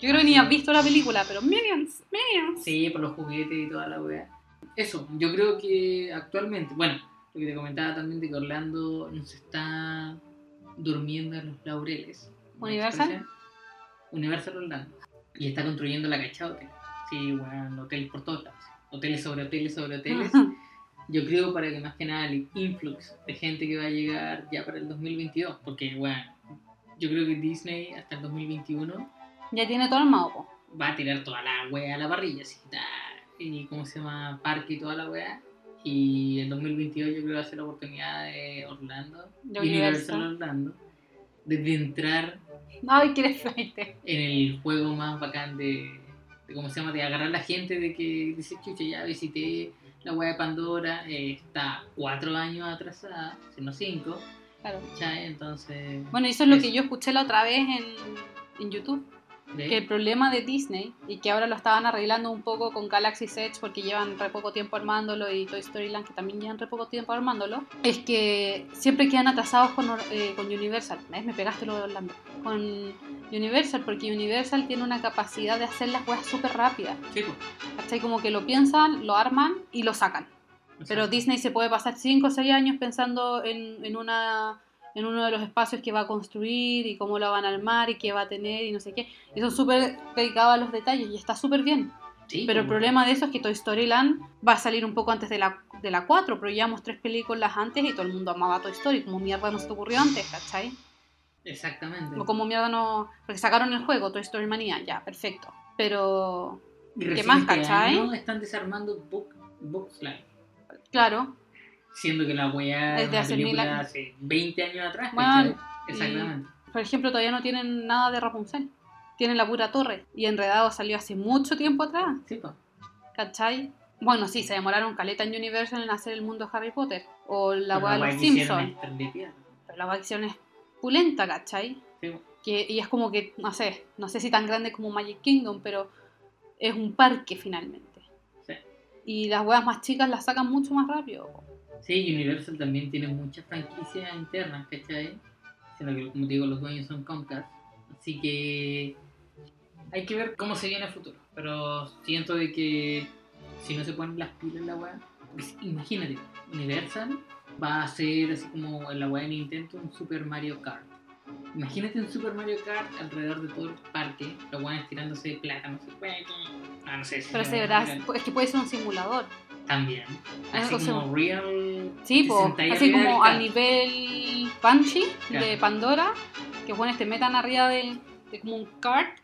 Yo creo que ni has visto la película, pero Minions, Minions. Sí, por los juguetes y toda la weá. Eso, yo creo que actualmente, bueno, lo que te comentaba también de que Orlando no se está durmiendo en los laureles. ¿Universal? Universal Orlando. Y está construyendo la cachada hotel. Sí, bueno, hoteles por todos lados. Hoteles sobre hoteles sobre hoteles. Yo creo para que más que nada el influx de gente que va a llegar ya para el 2022. Porque, bueno, yo creo que Disney hasta el 2021 Ya tiene todo armado, va a tirar toda la wea a la parrilla, así, y cómo se llama, parque y toda la wea. Y el 2022 yo creo que va a ser la oportunidad de Orlando, Universal. Orlando, de, de entrar Ay, que eres flight. en el juego más bacán de, de cómo se llama, de agarrar a la gente de que dice, chucha, ya visité la wea de Pandora, eh, está cuatro años atrasada, sino cinco, Claro. Entonces... Bueno, eso es lo es- que yo escuché la otra vez en, en YouTube. Que el problema de Disney, y que ahora lo estaban arreglando un poco con Galaxy Edge porque llevan re poco tiempo armándolo, y Toy Story Land que también llevan re poco tiempo armándolo, es que siempre quedan atrasados con, eh, con Universal. ¿Ves? Me pegaste lo de Orlando. Con Universal, porque Universal tiene una capacidad de hacer las cosas súper rápidas. Sí. ¿Cachai? Como que lo piensan, lo arman y lo sacan. Pero. Disney se puede pasar 5 o 6 años pensando en, en, una, en uno de los espacios que va a construir y cómo lo van a armar y qué va a tener y no sé qué. Y son súper dedicados a los detalles y está súper bien. Sí, Pero el pues. problema de eso es que Toy Story Land va a salir un poco antes de la, de la 4, pero llevamos tres películas antes y todo el mundo amaba Toy Story. Como mierda no se te ocurrió antes, ¿cachai? Exactamente. O como mierda no... Porque sacaron el juego, Toy Story Manía, ya, perfecto. Pero, ¿Qué más, este cachai? año están desarmando Book, Book claro, Siendo que la weá Es de hace años. hace 20 años atrás. Exactamente. por ejemplo, todavía no tienen nada de Rapunzel. Tienen la pura torre. Y Enredado salió hace mucho tiempo atrás, Sí, pues. ¿cachai? Bueno, sí, se demoraron caleta en Universal en hacer el mundo de Harry Potter. O la weá de los Simpsons. Pero la weá que es pulenta, ¿cachai? Sí, po. Que, y es como que, no sé, no sé si tan grande como Magic Kingdom, pero es un parque finalmente. Sí. Y las weas más chicas las sacan mucho más rápido. Sí, Universal también tiene muchas franquicias internas, ¿cachai? Siendo que, como te digo, los dueños son Comcast. Así que hay que ver cómo se viene el futuro. Pero siento de que si no se ponen las pilas en la weá, pues, imagínate, Universal va a ser así como en la weá de Nintendo un Super Mario Kart. Imagínate un Super Mario Kart alrededor de todo el parque, los weones tirándose de plátanos. Ah, no sé si Pero se se va a verá, tirar. es que puede ser un simulador. También. Así o sea, como real. Sí, po, así del como a kart. nivel Banshee Claro. de Pandora, que bueno, te metan arriba de, de como un kart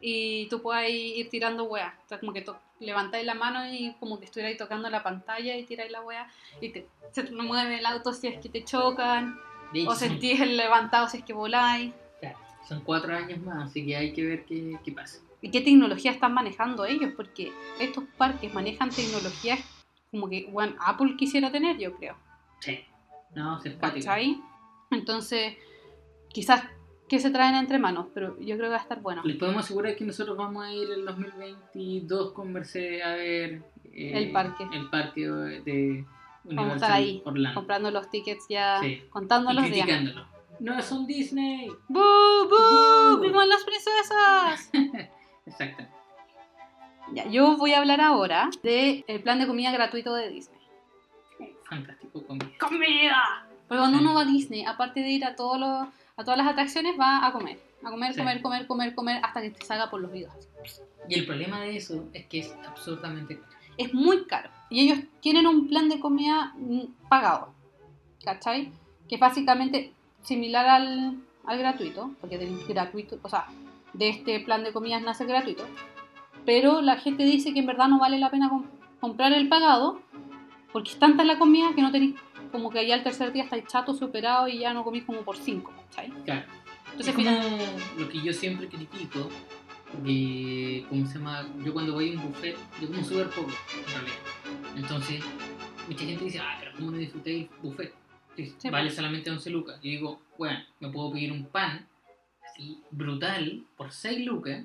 y tú puedas ir tirando weas. O sea, como que levantáis la mano y como que estuvierais tocando la pantalla y tiráis la wea y te, se te mueve el auto si es que te chocan, hecho, o sentís el levantado si es que voláis. Claro, son cuatro años más, así que hay que ver qué, qué pasa. ¿Y qué tecnología están manejando ellos? Porque estos parques manejan tecnologías como que bueno, Apple quisiera tener, yo creo. Sí. No, se empático. ¿Cachai? Entonces, quizás que se traen entre manos, pero yo creo que va a estar bueno. Les podemos asegurar que nosotros vamos a ir el 2022 con Mercedes a ver eh, El parque. El parque de Vamos a Universal estar ahí, Orlando. comprando los tickets ya, Sí. contando los días. No, es un Disney. ¡Bu, bu! Bu. ¡Vivan las princesas! Exacto. Ya, yo voy a hablar ahora del plan de comida gratuito de Disney. Fantástico comida. ¡Comida! Porque cuando Sí. uno va a Disney, aparte de ir a, todos los, a todas las atracciones, va a comer. A comer, Sí. comer, comer, comer, comer, hasta que te salga por los oídos. Y el problema de eso es que es absurdamente caro. es muy caro. Y ellos tienen un plan de comida mm, pagado. ¿Cachai? Que es básicamente similar al, al gratuito, porque del gratuito, o sea, de este plan de comidas nace gratuito. Pero la gente dice que en verdad no vale la pena com- comprar el pagado, porque es tanta la comida que no tenéis, como que ya el tercer día estáis chato, superado y ya no comís como por cinco, ¿cachai? Claro. Entonces, es como lo que yo siempre critico de cómo se llama yo cuando voy a un buffet yo como súper poco en realidad entonces mucha gente dice ah pero cómo no disfruté el buffet Sí, Sí, vale pues. solamente 11 lucas yo digo bueno me puedo pedir un pan así brutal por 6 lucas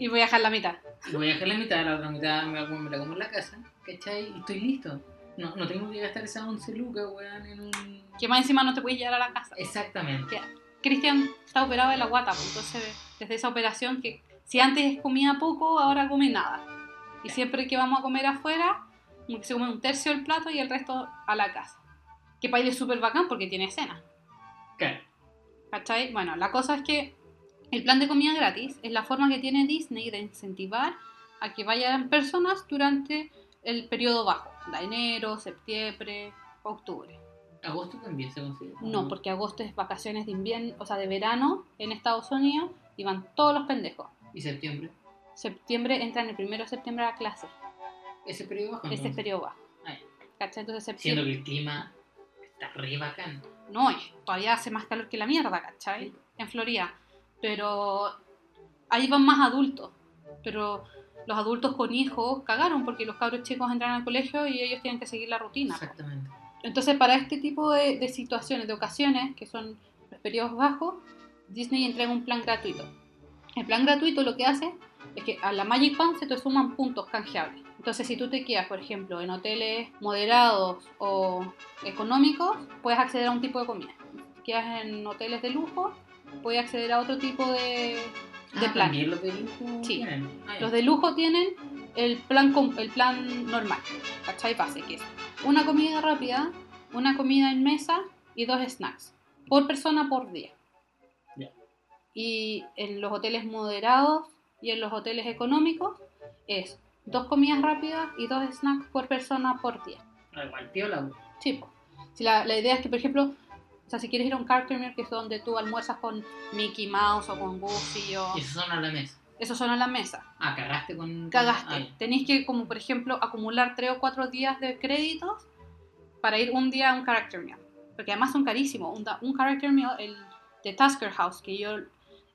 y voy a dejar la mitad. voy a dejar la mitad la otra mitad me me la como en la casa ¿cachai? y estoy listo No, no tengo que gastar esas 11 lucas, weón, en un... Que más encima no te puedes llevar a la casa. Exactamente. Que Cristian está operado de la guata, pues, entonces desde esa operación que si antes comía poco, ahora come nada. Y siempre que vamos a comer afuera, se come un tercio del plato y el resto a la casa. Que para él es súper bacán porque tiene cena. Claro. ¿Cachai? Bueno, la cosa es que el plan de comida gratis es la forma que tiene Disney de incentivar a que vayan personas durante el periodo bajo, de enero, septiembre, octubre. Agosto también se considera. No, porque agosto es vacaciones de invierno, o sea, de verano en Estados Unidos y van todos los pendejos. ¿Y septiembre? Septiembre entran el primero de septiembre a clase. ¿Ese periodo bajo? Ese periodo bajo. Ah. ¿Cachai? Entonces Siendo septiembre. que el clima está re bacán. No, todavía hace más calor que la mierda, ¿cachai? En Florida. Pero ahí van más adultos. Pero los adultos con hijos cagaron porque los cabros chicos entran al colegio y ellos tienen que seguir la rutina. po. Exactamente. Entonces, para este tipo de, de situaciones, de ocasiones, que son los periodos bajos, Disney entrega un plan gratuito. El plan gratuito lo que hace es que a la Magic Band se te suman puntos canjeables. Entonces, si tú te quedas, por ejemplo, en hoteles moderados o económicos, puedes acceder a un tipo de comida. Si quedas en hoteles de lujo, puedes acceder a otro tipo de, de Ah, plan. ¿También los de lujo Sí. tienen? Ah. Los de lujo tienen el plan, el plan normal, ¿cachai? Base, que es una comida rápida, una comida en mesa y dos snacks. Por persona por día. Ya. Y en los hoteles moderados y en los hoteles económicos es dos comidas rápidas y dos snacks por persona por día. Ah, igual, piola. Sí, po. Si la, la idea es que, por ejemplo, o sea, si quieres ir a un character meal, que es donde tú almuerzas con Mickey Mouse o con Goofy o... Y esos son a la mesa. Esos son a la mesa. Ah, cagaste con. cagaste. Ah. Tenéis que, como por ejemplo, acumular 3 o 4 días de créditos para ir un día a un character meal. Porque además son carísimos. Un, un character meal, el de Tasker House, que yo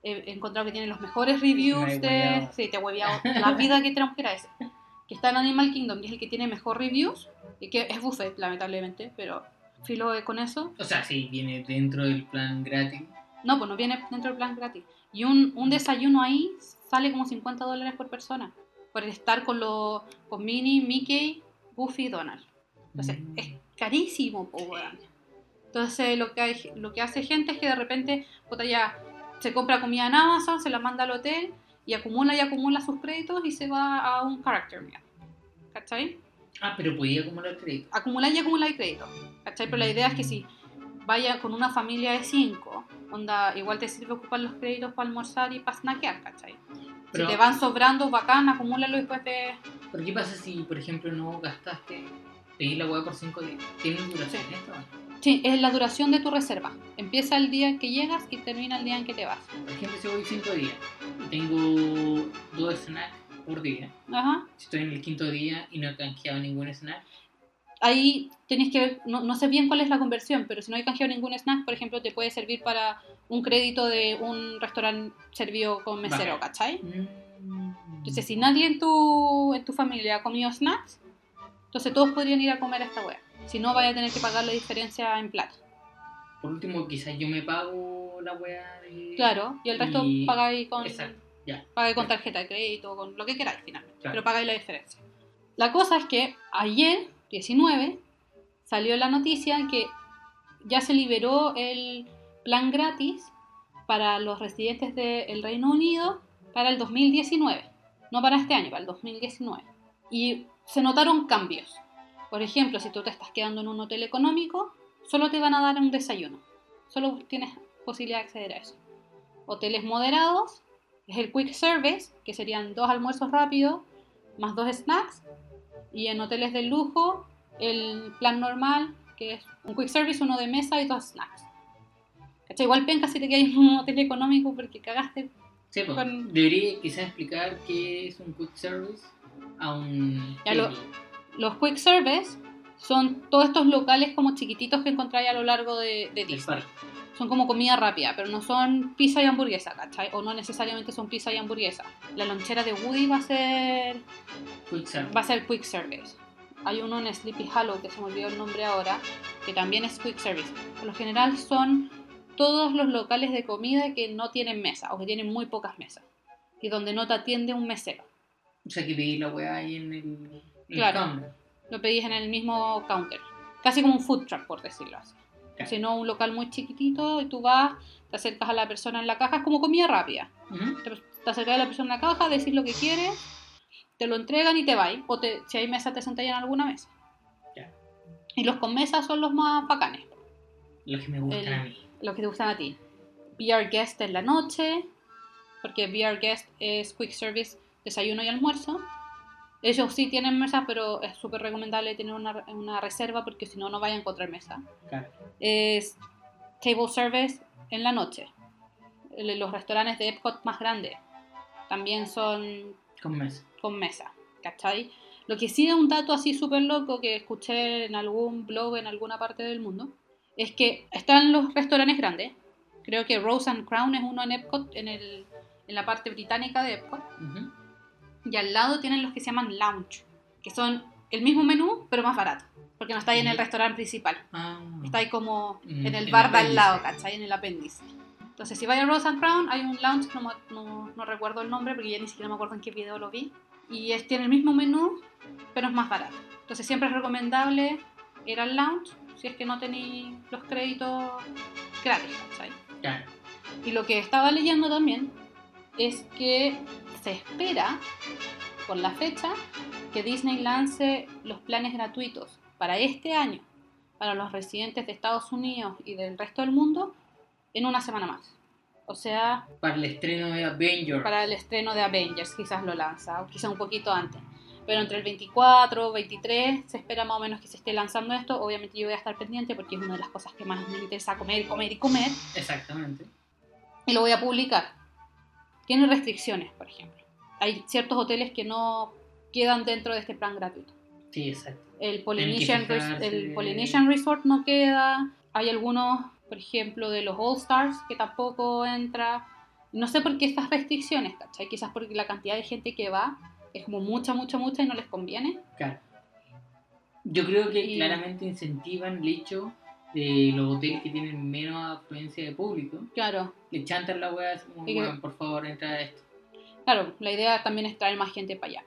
he encontrado que tiene los mejores reviews Me de. Sí, te hueveado la vida que tenemos que era ese. Que está en Animal Kingdom y es el que tiene mejor reviews. Y que es buffet, lamentablemente, pero filo con eso. O sea, sí, viene dentro del plan gratis. No, pues no viene dentro del plan gratis. Y un, un desayuno ahí sale como 50 dólares por persona. Por estar con, los con Minnie, Mickey, Goofy y Donald. Entonces, Mm. es carísimo, po, weón. Entonces, lo que, hay, lo que hace gente es que de repente, puta, ya se compra comida en Amazon, se la manda al hotel y acumula y acumula sus créditos y se va a un character meal. ¿Cachai? Ah, pero podía acumular crédito. acumular y acumular crédito. ¿Cachai? Pero la idea es que si vaya con una familia de cinco, onda, igual te sirve ocupar los créditos para almorzar y para snackear, ¿cachai? Pero- Si te van sobrando, bacán, acumúlalo y después te... ¿Pero qué pasa si, por ejemplo, no gastaste, pedí la hueá por 5 días? ¿Tienen duración Sí. esto? Sí, es la duración de tu reserva. Empieza el día en que llegas y termina el día en que te vas. Por ejemplo, si voy 5 días y tengo dos snacks por día, Ajá. si estoy en el quinto día y no he canjeado ningún snack, Ahí tenés que ver, no, no sé bien cuál es la conversión, pero si no hay canjeado ningún snack, por ejemplo, te puede servir para un crédito de un restaurante servido con mesero, Bacán. ¿cachai? mm, Entonces, si nadie en tu, en tu familia ha comido snacks, entonces todos podrían ir a comer a esta wea. Si no, vaya a tener que pagar la diferencia en plata. por último, quizás yo me pago la hueá de... Claro, y el resto Y- pagáis con, Exacto, ya. pagáis con tarjeta de crédito, con lo que queráis finalmente. Claro. Pero pagáis la diferencia. La cosa es que ayer, 19, salió la noticia que ya se liberó el plan gratis para los residentes del Reino Unido para el 2019. No para este año, para el 2019. Y se notaron cambios. Por ejemplo, si tú te estás quedando en un hotel económico, solo te van a dar un desayuno. Solo tienes posibilidad de acceder a eso. Hoteles moderados, es el quick service, que serían dos almuerzos rápidos más dos snacks. Y en hoteles de lujo, el plan normal, que es un quick service, uno de mesa y dos snacks. ¿Cachai? Igual penca si te quedas en un hotel económico porque cagaste. Sí, pues, Con- debería quizás explicar qué es un quick service a un... Ya lo-. Los quick service son todos estos locales como chiquititos que encontráis a lo largo de, de Disney. Son como comida rápida, pero no son pizza y hamburguesa, ¿cachai? O no necesariamente son pizza y hamburguesa. La lonchera de Woody va a ser Quick service. va a ser quick service. Hay uno en Sleepy Hollow, que se me olvidó el nombre ahora, que también es quick service. Por lo general son todos los locales de comida que no tienen mesa o que tienen muy pocas mesas y donde no te atiende un mesero. O sea, que pedí la weá ahí en el, Claro. Lo pedís en el mismo counter. Casi como un food truck, por decirlo así. Claro. Si no, un local muy chiquitito y tú vas, te acercas a la persona en la caja, es como comida rápida. Ujú. Te, te acercas a la persona en la caja, decís lo que quieres, te lo entregan y te vais. O te, si hay mesa, te sentáis en alguna mesa. Ya. Y los con mesa son los más bacanes, Los que me gustan El- a mí. los que te gustan a ti. VR Guest en la noche, porque VR Guest es Quick Service, desayuno y almuerzo. Ellos sí tienen mesa, pero es súper recomendable tener una, una reserva porque si no, no vayan a encontrar mesa. Claro. Es Table Service en la noche. Los restaurantes de Epcot más grandes también son Con mesa. con mesa, ¿cachai? Lo que sí es un dato así súper loco que escuché en algún blog en alguna parte del mundo, es que están los restaurantes grandes. Creo que Rose and Crown es uno en Epcot, en, el, en la parte británica de Epcot. Y al lado tienen los que se llaman lounge, que son el mismo menú, pero más barato. Porque no está ahí en el Ya. restaurante principal. Ah. Está ahí como Mm, en el el bar de al lado, ¿cachai? En el apéndice. Entonces, si vais a Rose and Crown, hay un lounge, no, no, no recuerdo el nombre porque ya ni siquiera me acuerdo en qué video lo vi. Y es, tiene el mismo menú, pero es más barato. Entonces, siempre es recomendable ir al lounge si es que no tenéis los créditos gratis, ¿cachai? Claro. Y lo que estaba leyendo también es que se espera, por la fecha, que Disney lance los planes gratuitos para este año, para los residentes de Estados Unidos y del resto del mundo, en una semana más. O sea, Para el estreno de Avengers. para el estreno de Avengers quizás lo lanza, o quizás un poquito antes. Pero entre el 24, 23 se espera más o menos que se esté lanzando esto. Obviamente yo voy a estar pendiente porque es una de las cosas que más me interesa comer, comer y comer. Exactamente. y lo voy a publicar. Tiene restricciones, por ejemplo. Hay ciertos hoteles que no quedan dentro de este plan gratuito. Sí, exacto. El Polynesian, Res- fijarse. el Polynesian Resort no queda. Hay algunos, por ejemplo, de los All Stars que tampoco entra. No sé por qué estas restricciones, ¿cachai? Quizás porque la cantidad de gente que va es como mucha, mucha, mucha y no les conviene. Claro. Yo creo que Y- claramente incentivan el hecho de los hoteles que tienen menos afluencia de público. Claro, Le chantan la weá así como, Y que- "Weón, por favor, entra a esto. Claro, la idea también es traer más gente para allá.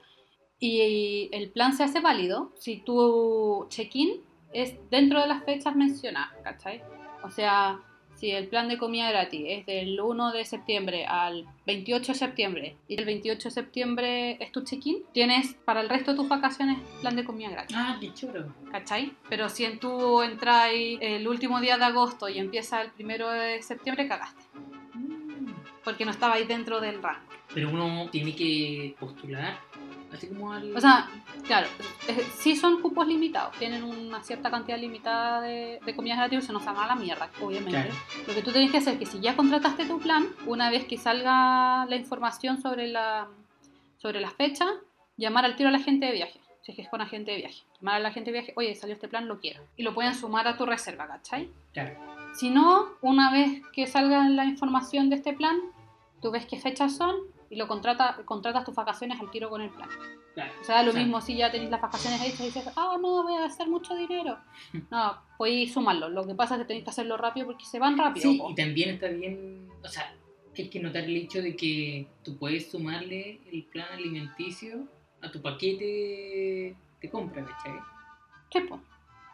Y el plan se hace válido si tu check-in es dentro de las fechas mencionadas, ¿cachai? O sea, si el plan de comida gratis es del 1 de septiembre al 28 de septiembre y el 28 de septiembre es tu check-in, tienes para el resto de tus vacaciones plan de comida gratis. Ah, qué choro. ¿Cachai? Pero si en tú entras el último día de agosto y empieza el primero de septiembre, cagaste. Mm. Porque no estabais dentro del rango. Pero uno tiene que postular, así como al... O sea, claro, sí son cupos limitados, tienen una cierta cantidad limitada de, de comidas gratis, se nos van a la mierda, obviamente. Claro. Lo que tú tienes que hacer es que si ya contrataste tu plan, una vez que salga la información sobre la, sobre la fecha, llamar al tiro a la gente de viaje, si es que es con agente de viaje. Llamar a la gente de viaje, oye, salió este plan, lo quiero. Y lo pueden sumar a tu reserva, ¿cachai? Claro. Si no, una vez que salga la información de este plan, tú ves qué fechas son y lo contrata, contratas tus vacaciones al tiro con el plan. Claro. O sea, lo mismo si ya tenéis las vacaciones hechas y dices, ah, no, voy a gastar mucho dinero. No, podéis sumarlo. Lo que pasa es que tenéis que hacerlo rápido porque se van rápido. Sí, po. y también está bien, o sea, que hay que notar el hecho de que tú puedes sumarle el plan alimenticio a tu paquete de compra, ¿cachai? Sí, po.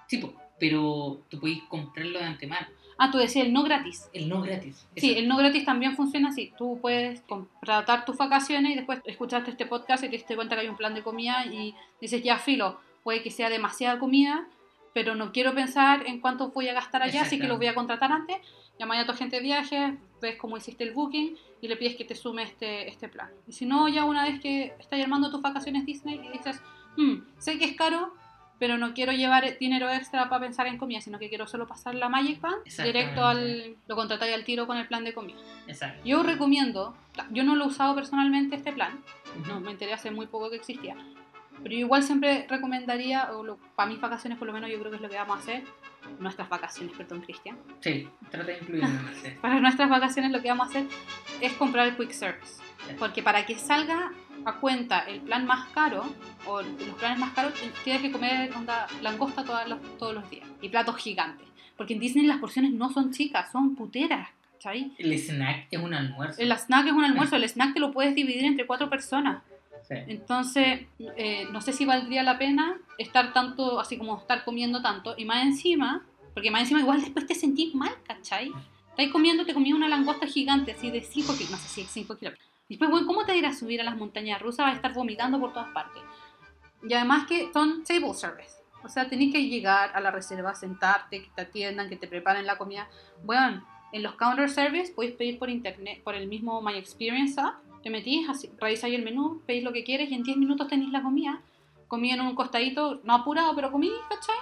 Sí, po, pero tú puedes comprarlo de antemano, Ah, tú decías el no gratis. el no gratis. Sí, Exacto. el no gratis también funciona así. Tú puedes contratar tus vacaciones y después escuchaste este podcast y te diste cuenta que hay un plan de comida y dices, ya, filo, puede que sea demasiada comida, pero no quiero pensar en cuánto voy a gastar allá, así que lo voy a contratar antes. Llamas a tu agente de viaje, ves cómo hiciste el booking y le pides que te sume este, este plan. Y si no, ya una vez que estás armando tus vacaciones Disney y dices, "Hmm, sé que es caro, pero no quiero llevar dinero extra para pensar en comida, sino que quiero solo pasar la Magic Band directo al... lo contratáis al tiro con el plan de comida. Exacto. Yo recomiendo, yo no lo he usado personalmente este plan, no, me enteré hace muy poco que existía, pero yo igual siempre recomendaría, o lo- para mis vacaciones por lo menos yo creo que es lo que vamos a hacer, nuestras vacaciones, perdón Cristian, Sí, trata de incluirlo. para nuestras vacaciones lo que vamos a hacer es comprar el Quick Service, Sí. porque para que salga a cuenta el plan más caro, o los planes más caros, tienes que comer onda, langosta todos los, todos los días, y platos gigantes, porque en Disney las porciones no son chicas, son puteras, ¿cachai? El snack es un almuerzo. El snack es un almuerzo, el snack te lo puedes dividir entre cuatro personas. Sí. Entonces, eh, no sé si valdría la pena estar tanto, así como estar comiendo tanto, y más encima, porque más encima igual después te sentís mal, ¿cachai? Estás comiendo, te comí una langosta gigante, así de 5 kilómetros, no sé si es 5 kilómetros. Después, bueno, ¿cómo te irás a subir a las montañas rusas? Vas a estar vomitando por todas partes. Y además que son table service. O sea, tenés que llegar a la reserva, sentarte, que te atiendan, que te preparen la comida. Bueno, en los counter service puedes pedir por internet, por el mismo My Experience app. Te metís, revisáis el menú, pedís lo que quieres y en 10 minutos tenéis la comida. Comí en un costadito, no apurado, pero comí, ¿cachai?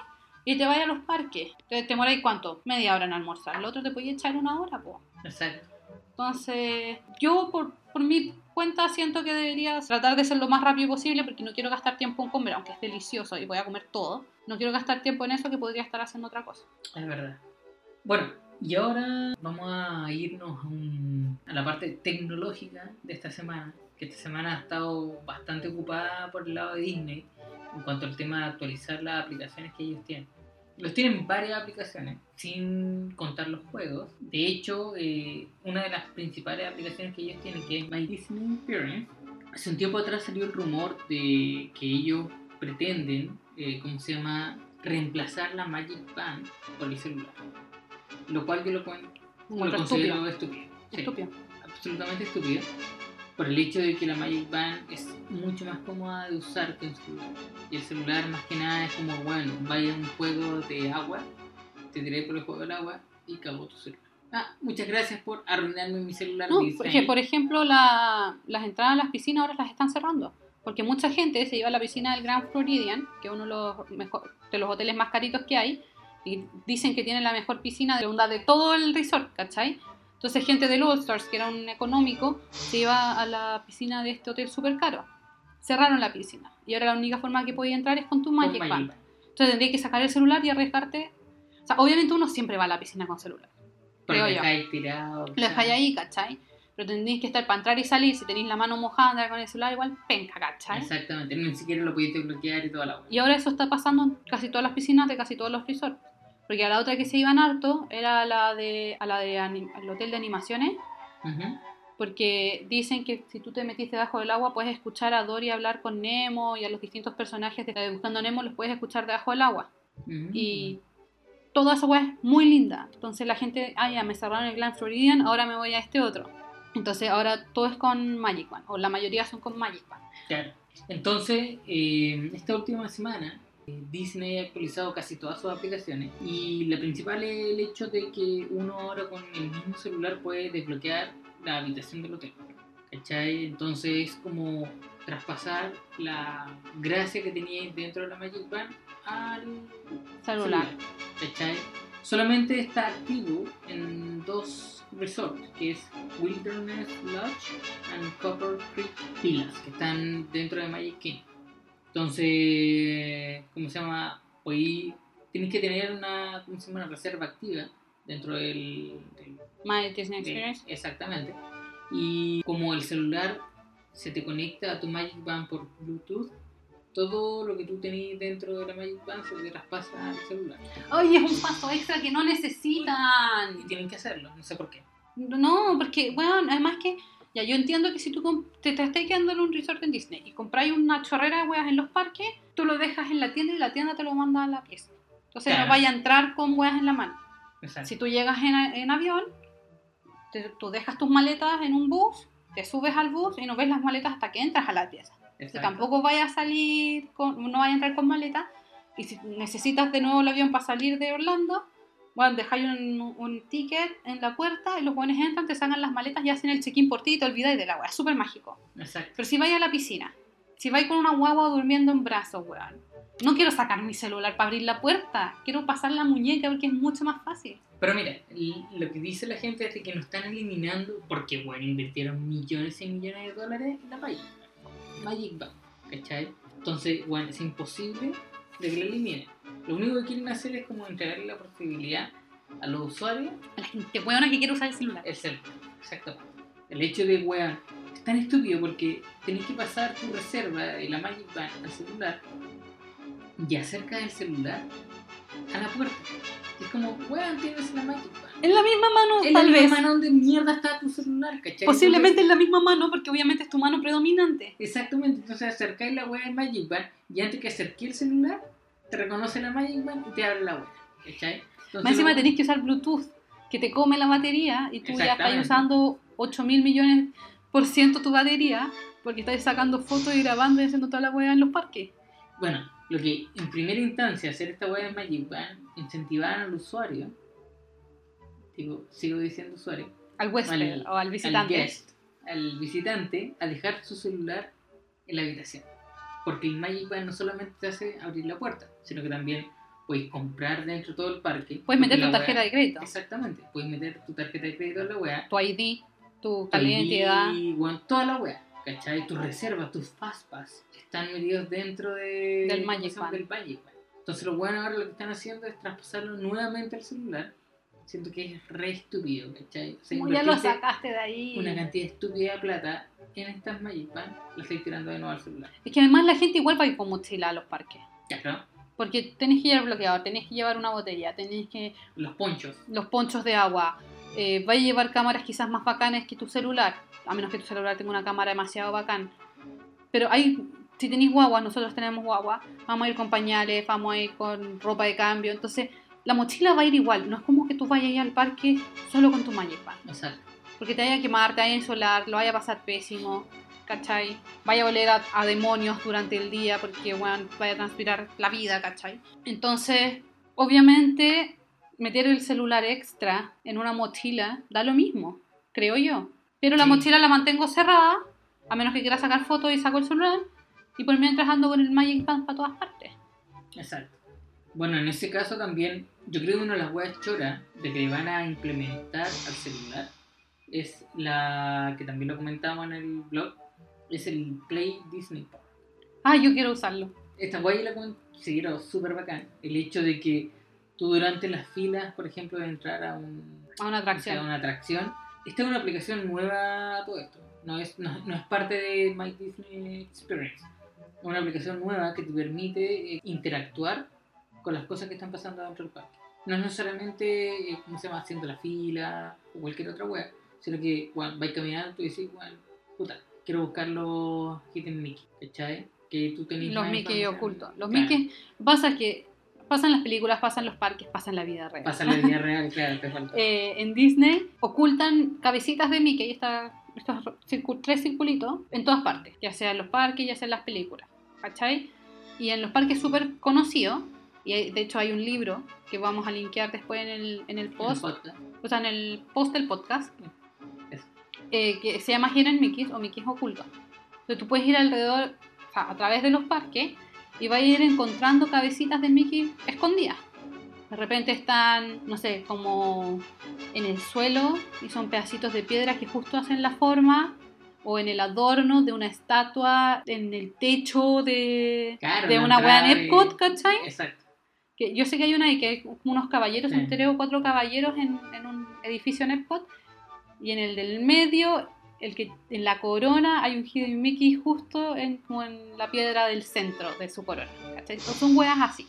Y te vais a los parques. Te, te moráis cuánto? Media hora en almorzar. El otro te podía echar una hora, pues. Exacto. Entonces, yo por, por mi cuenta siento que deberías tratar de ser lo más rápido posible porque no quiero gastar tiempo en comer, aunque es delicioso y voy a comer todo. No quiero gastar tiempo en eso que podría estar haciendo otra cosa. Es verdad. Bueno, y ahora vamos a irnos a, un- a la parte tecnológica de esta semana, que esta semana ha estado bastante ocupada por el lado de Disney en cuanto al tema de actualizar las aplicaciones que ellos tienen. Los tienen varias aplicaciones, sin contar los juegos. De hecho, eh, una de las principales aplicaciones que ellos tienen, que es My Disney Experience, hace un tiempo atrás salió el rumor de que ellos pretenden, eh, ¿cómo se llama?, reemplazar la Magic Band por el celular. Lo cual yo lo, lo considero estúpido. estúpido. Sí, Estúpido. absolutamente estúpido. Por el hecho de que la Magic Band es mucho más cómoda de usar que un celular. Y el celular más que nada es como, bueno, vaya a un juego de agua, te tiré por el juego del agua y cagó tu celular. Ah, muchas gracias por arruinarme mi celular. No, porque por ejemplo la- las entradas a las piscinas ahora las están cerrando. Porque mucha gente se iba a la piscina del Grand Floridian, que es uno de los, mejor- de los hoteles más caritos que hay, y dicen que tiene la mejor piscina de onda de todo el resort, ¿cachai? Entonces gente del All Stars, que era un económico, se iba a la piscina de este hotel súper caro. Cerraron la piscina. Y ahora la única forma que podía entrar es con tu Magic Band. Band. Entonces tendrías que sacar el celular y arriesgarte. O sea, obviamente uno siempre va a la piscina con celular. Pero creo lo dejáis tirado. Lo dejáis ahí, ¿cachai? Pero tendréis que estar para entrar y salir. Si tenéis la mano mojada, andar con el celular, igual penca, ¿cachai? Exactamente, ni siquiera lo podéis bloquear y toda la wea. Y ahora eso está pasando en casi todas las piscinas de casi todos los resorts. Porque a la otra que se iban harto era la de, a la de anim- el hotel de animaciones. Ujú. Porque dicen que si tú te metiste debajo del agua puedes escuchar a Dory hablar con Nemo y a los distintos personajes de Buscando Nemo los puedes escuchar debajo del agua. Ujú. Y toda esa weá es muy linda. Entonces la gente, ah, ya me cerraron el Grand Floridian, ahora me voy a este otro. Entonces ahora todo es con Magic Band, o la mayoría son con Magic Band. Claro. Entonces, eh, esta última semana, Disney ha actualizado casi todas sus aplicaciones y la principal es el hecho de que uno ahora con el mismo celular puede desbloquear la habitación del hotel. ¿Cachai? Entonces es como traspasar la gracia que teníais dentro de la Magic Band al Celular. ¿Cachai? Solamente está activo en dos resorts, que es Wilderness Lodge and Copper Creek Villas, que están dentro de Magic King. Entonces, ¿cómo se llama? Hoy tienes que tener una, ¿cómo se llama? una reserva activa dentro del, del My Disney de- Experience. exactamente. Y como el celular se te conecta a tu Magic Band por Bluetooth, todo lo que tú tenés dentro de la Magic Band se te traspasa al celular. Oye, es un paso extra que no Y necesitan. tienen que hacerlo, no sé por qué. No, porque, bueno, además que, ya yo entiendo que si tú te, te estás quedando en un resort en Disney y compráis una chorrera de weas en los parques, tú lo dejas en la tienda y la tienda te lo manda a la pieza. Entonces Claro. no vaya a entrar con weas en la mano. Exacto. Si tú llegas en, en avión, te- tú dejas tus maletas en un bus, te subes al bus y no ves las maletas hasta que entras a la pieza. Si exacto. tampoco vayas a salir, con, no vayas a entrar con maleta, y si necesitas de nuevo el avión para salir de Orlando, bueno, dejáis un, un ticket en la puerta y los buenos entran, te sacan las maletas y hacen el check-in por ti y te olvidáis del agua. Es súper mágico. Exacto. Pero si vais a la piscina, si vais con una guagua durmiendo en brazos, weón, no quiero sacar mi celular para abrir la puerta, quiero pasar la muñeca porque es mucho más fácil. Pero mira, lo que dice la gente es que no están eliminando, porque bueno, invirtieron millones y millones de dólares en la Magic Band. Magic Band, ¿cachai? Entonces, bueno, es imposible de que lo eliminen. Lo único que quieren hacer es como entregarle la posibilidad a los usuarios A la gente weona que quiere usar el celular. el celular. Exactamente. El hecho de, weón, es tan estúpido porque tenés que pasar tu reserva de la Magic Band al celular y acerca del celular a la puerta. Es como, weón, tienes la Magic Band. En la misma mano, En la tal misma vez. mano donde mierda está tu celular, ¿cachai? Posiblemente en la misma mano, porque obviamente es tu mano predominante. exactamente, entonces acercáis la wea de Magic Band y antes que acerqué el celular, te reconoce la Magic Band y te abre la wea, ¿cachai? Entonces, Más encima lo- tenés que usar Bluetooth, que te come la batería y tú ya estás usando 8 mil millones por ciento tu batería porque estás sacando fotos y grabando y haciendo toda la weá en los parques. Bueno, lo que en primera instancia hacer esta web de Magic Band incentivar al usuario, digo, sigo diciendo usuario, Al huésped Al- o al visitante. al guest, al visitante, a dejar su celular en la habitación. Porque el Magic Band no solamente te hace abrir la puerta, sino que también puedes comprar dentro de todo el parque. Puedes meter tu tarjeta wea- de crédito, Exactamente, puedes meter tu tarjeta de crédito en la wea, tu ID, tu carnet de identidad. y bueno, toda la wea. ¿Cachai? Tus reservas, tus fastpass están metidos dentro de, Del Magic del Magic Band. Entonces lo bueno ahora lo que están haciendo es traspasarlo nuevamente al celular. Siento que es re estúpido, ¿cachai? O sea, ya lo sacaste de ahí. una cantidad estúpida de plata en estas Magic Band, la estoy tirando de nuevo al celular. Es que además la gente igual va a ir con mochila a los parques. Claro, Porque tenés que llevar bloqueador, tenés que llevar una botella, tenés que los ponchos. los ponchos de agua. Eh, va a llevar cámaras quizás más bacanas que tu celular, a menos que tu celular tenga una cámara demasiado bacán. Pero hay, si tenéis guagua, nosotros tenemos guagua, vamos a ir con pañales, vamos a ir con ropa de cambio. Entonces, la mochila va a ir igual. No es como que tú vayas a ir al parque solo con tu Band. Exacto. Porque te vaya a quemar, te vaya a insolar, lo vaya a pasar pésimo, ¿cachai? Vaya a oler a, a demonios durante el día porque, bueno, vaya a transpirar la vida, ¿cachai? Entonces, obviamente, meter el celular extra en una mochila da lo mismo, creo yo. Pero la Sí. mochila la mantengo cerrada, a menos que quiera sacar fotos y saco el celular, y por mientras ando con el Magic Band para todas partes. Exacto. Bueno, en ese caso también, yo creo que una de las weas choras de que van a implementar al celular es la que también lo comentamos en el blog, es el Play Disney Park. Ah, yo quiero usarlo. Esta yo la considero súper bacán. El hecho de que tú durante las filas, por ejemplo, de entrar a un, A una o sea, atracción. una atracción, esta es una aplicación nueva a todo esto. No es, no, no es parte de My Disney Experience. Es una aplicación nueva que te permite eh, interactuar con las cosas que están pasando dentro del parque. No es necesariamente, eh, ¿cómo se llama?, haciendo la fila o cualquier otra wea, sino que bueno, vais caminando y decís, bueno, puta, quiero buscar los Hidden Mickey, ¿cachai? Que tú tenés Los Mickey ocultos. Los Claro, Mickey pasa que pasan las películas, pasan los parques, pasan la vida real. Pasa en la vida real, claro, te falta. Eh, en Disney ocultan cabecitas de Mickey, esta- estos circu- tres circulitos, en todas partes, ya sea en los parques, ya sea en las películas, ¿cachai? Y en los parques súper conocidos, y hay- de hecho hay un libro que vamos a linkear después en el, en el el post, podcast. o sea, en el post del podcast. Eh, que se llama Hidden Mickeys o Mickeys ocultos. Entonces tú puedes ir alrededor, o sea, a través de los parques, y vas a ir encontrando cabecitas de Mickey escondidas. De repente están, no sé, como en el suelo y son pedacitos de piedra que justo hacen la forma, o en el adorno de una estatua, en el techo de, Claro, de una wea en Epcot, ¿cachai? Exacto. Que yo sé que hay una ahí que hay unos caballeros, Sí. son tres o cuatro caballeros en, en un edificio en Epcot. Y en el del medio, el que en la corona, hay un Hidden Mickey justo en, como en la piedra del centro de su corona. ¿cachai? O son weas así.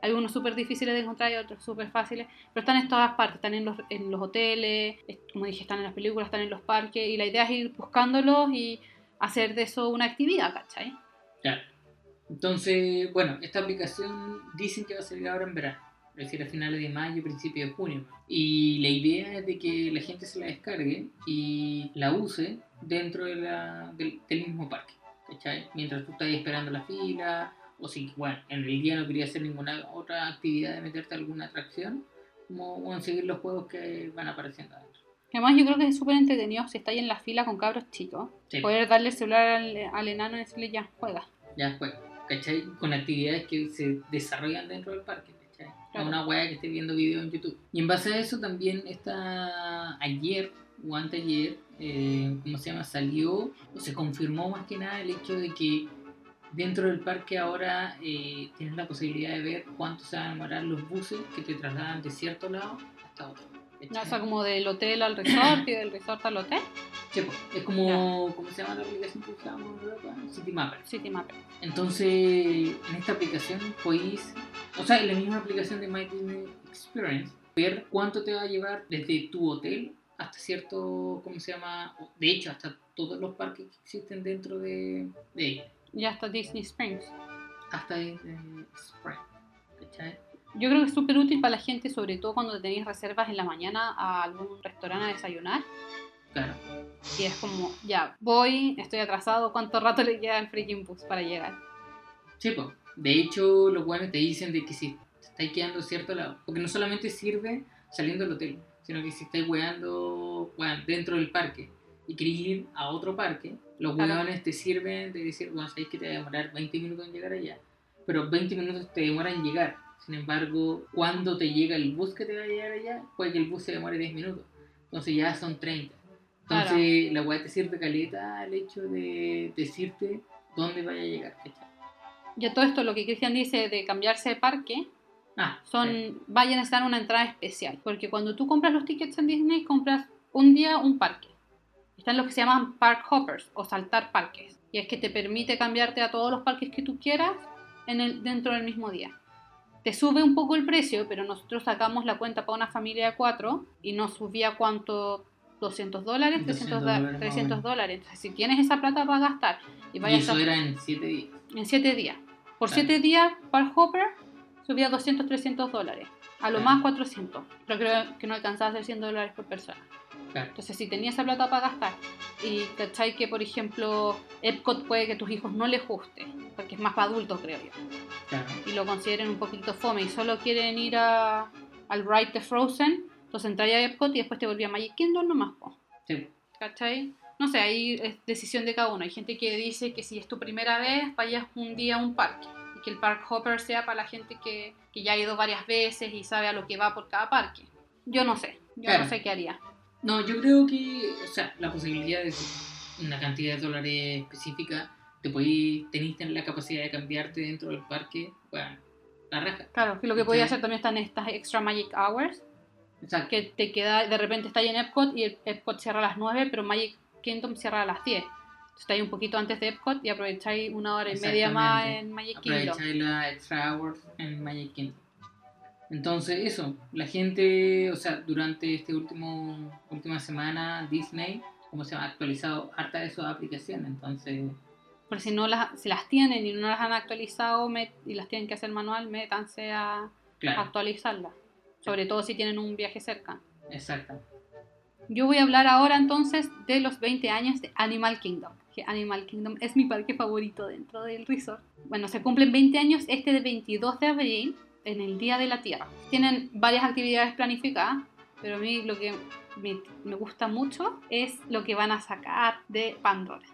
Hay unos súper difíciles de encontrar y otros súper fáciles. Pero están en todas partes. Están en los, en los hoteles, es- como dije, están en las películas, están en los parques. Y la idea es ir buscándolos y hacer de eso una actividad, ¿cachai? Claro. Entonces, bueno, esta aplicación dicen que va a salir ahora en verano, decir, a finales de mayo, principio de junio. Y la idea es de que la gente se la descargue y la use dentro de la- del, del mismo parque, ¿cachai? Mientras tú estás esperando la fila, o si, bueno, en el día no querías hacer ninguna otra actividad de meterte a alguna atracción, como bueno, seguir los juegos que van apareciendo adentro. Además, yo creo que es súper entretenido si estáis en la fila con cabros chicos. Sí. Poder darle el celular al, al enano y decirle ya, juega. ya fue, ¿cachai? Con actividades que se desarrollan dentro del parque, Claro. una wea que esté viendo video en YouTube. Y en base a eso también está ayer o anteayer, eh, ¿cómo se llama? Salió o se confirmó más que nada el hecho de que dentro del parque ahora eh, tienes la posibilidad de ver cuánto se van a demorar los buses que te trasladan de cierto lado hasta otro. O sea, como del hotel al resort y del resort al hotel. Sí, po, es como, ¿cómo se llama la aplicación que usamos en Europa? City Mapper. City Mapper. Entonces, en esta aplicación podéis, o sea, en la misma aplicación de My Disney Experience, ver cuánto te va a llevar desde tu hotel hasta cierto, ¿cómo se llama? De hecho, hasta todos los parques que existen dentro de, de ella. Y hasta Disney Springs. Hasta Disney Springs. ¿Cachai? Yo creo que es súper útil para la gente, sobre todo cuando tenéis reservas en la mañana a algún restaurante a desayunar. Claro. Y es como, ya, voy, estoy atrasado, ¿cuánto rato le queda al freaking bus para llegar? Sí, pues. De hecho, los buenos te dicen de que si te estáis quedando cierto lado, porque no solamente sirve saliendo del hotel, sino que si estáis weando weón, dentro del parque y querés ir a otro parque, los Claro. weones te sirven de decir, bueno, sabéis que te va a demorar 20 minutos en llegar allá, pero 20 minutos te demoran en llegar. Sin embargo, cuando te llega el bus que te va a llegar allá, puede que el bus se demore 10 minutos. Entonces ya son 30. Entonces la weá te sirve caleta el hecho de decirte dónde vaya a llegar. ¿cachai? Y a todo esto, lo que Cristian dice de cambiarse de parque, Ah, son, sí. vayan a necesitar una entrada especial. Porque cuando tú compras los tickets en Disney, compras un día un parque. Están los que se llaman park hoppers o saltar parques. Y es que te permite cambiarte a todos los parques que tú quieras en el, dentro del mismo día. Te sube un poco el precio, pero nosotros sacamos la cuenta para una familia de cuatro y nos subía cuánto, 200 dólares, 300 200 da- dólares, más o 300 menos. dólares. Entonces, si tienes esa plata para gastar y Y vayas eso a, era en 7 días. en 7 días, por Claro. 7 días, Park Hopper subía 200, 300 dólares. A lo más 400. Pero creo que no alcanzaba a ser 100 dólares por persona. Claro. Entonces, si tenías esa plata para gastar y cachai que, por ejemplo, Epcot puede que a tus hijos no les guste, porque es más para adultos, creo yo, Claro. y lo consideren un poquito fome y solo quieren ir a, al ride de Frozen, entonces entráis a Epcot y después te volví a Magic Kingdom nomás, po. Sí. ¿cachai? No sé, ahí es decisión de cada uno. Hay gente que dice que si es tu primera vez, vayas un día a un parque. Que el park hopper sea para la gente que, que ya ha ido varias veces y sabe a lo que va por cada parque. Yo no sé, yo Claro. no sé qué haría. No, yo creo que, o sea, la posibilidad de una cantidad de dólares específica, te podéis, tenéis la capacidad de cambiarte dentro del parque, bueno, la raja. Claro, que lo que podía ¿Cachai? hacer también están estas extra magic hours, Exacto. que te queda, de repente está ahí en Epcot y Epcot cierra a las 9, pero Magic Kingdom cierra a las 10. Entonces está ahí un poquito antes de Epcot y aprovecháis una hora y media más en Magic Kingdom. Aprovecháis la extra hours en Magic Kingdom. Entonces, eso, la gente, o sea, durante este último última semana, Disney, como se ha actualizado harta de sus aplicaciones, entonces, Por si no las, si las tienen y no las han actualizado met- y las tienen que hacer manual, métanse a claro, actualizarlas. Sobre todo si tienen un viaje cerca. exacto. Yo voy a hablar ahora entonces de los 20 años de Animal Kingdom. Que Animal Kingdom es mi parque favorito dentro del resort. Bueno, se cumplen 20 años este de 22 de abril, en el Día de la Tierra. Tienen varias actividades planificadas, pero a mí lo que me, me gusta mucho es lo que van a sacar de Pandora.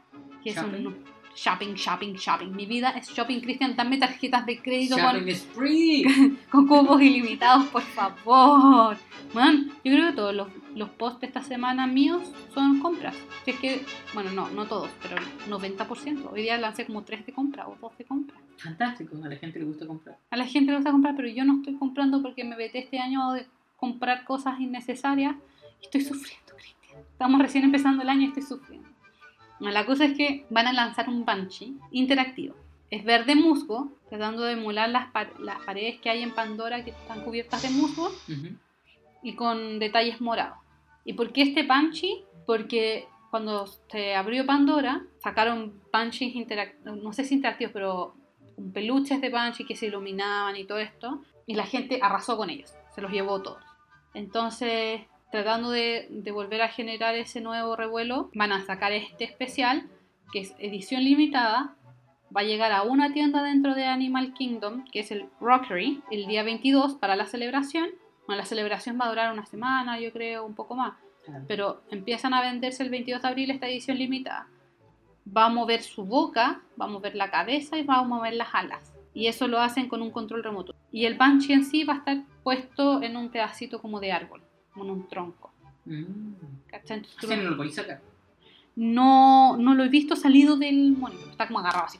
Que es Shopping. un shopping, shopping, shopping. Mi vida es shopping, Cristian. Dame tarjetas de crédito con, con cupos ilimitados, por favor. Man, yo creo que todos los, los posts de esta semana míos son compras. Si es que, bueno, no, no todos, pero el 90%. Hoy día lancé como 3 de compra o 2 de compra. Fantástico, a la gente le gusta comprar. A la gente le gusta comprar, pero yo no estoy comprando porque me vete este año de comprar cosas innecesarias y estoy sufriendo, Cristian. Estamos recién empezando el año y estoy sufriendo. La cosa es que van a lanzar un Banshee interactivo. Es verde musgo, tratando de emular las, pa- las paredes que hay en Pandora que están cubiertas de musgo Ujú. y con detalles morados. ¿Y por qué este Banshee? Porque cuando se abrió Pandora, sacaron Banshees interactivos, no sé si interactivos, pero peluches de Banshee que se iluminaban y todo esto, y la gente arrasó con ellos, se los llevó todos. Entonces, tratando de volver a generar ese nuevo revuelo, van a sacar este especial, que es edición limitada, va a llegar a una tienda dentro de Animal Kingdom, que es el Rockery, el día 22 para la celebración. Bueno, la celebración va a durar una semana, yo creo, un poco más. Claro. Pero empiezan a venderse el 22 de abril esta edición limitada. Va a mover su boca, va a mover la cabeza y va a mover las alas. Y eso lo hacen con un control remoto. Y el Banshee en sí va a estar puesto en un pedacito como de árbol, como en un tronco. Mm. ¿cachai? No lo podéis sacar. no, no lo he visto salido del monitor. Está como agarrado así.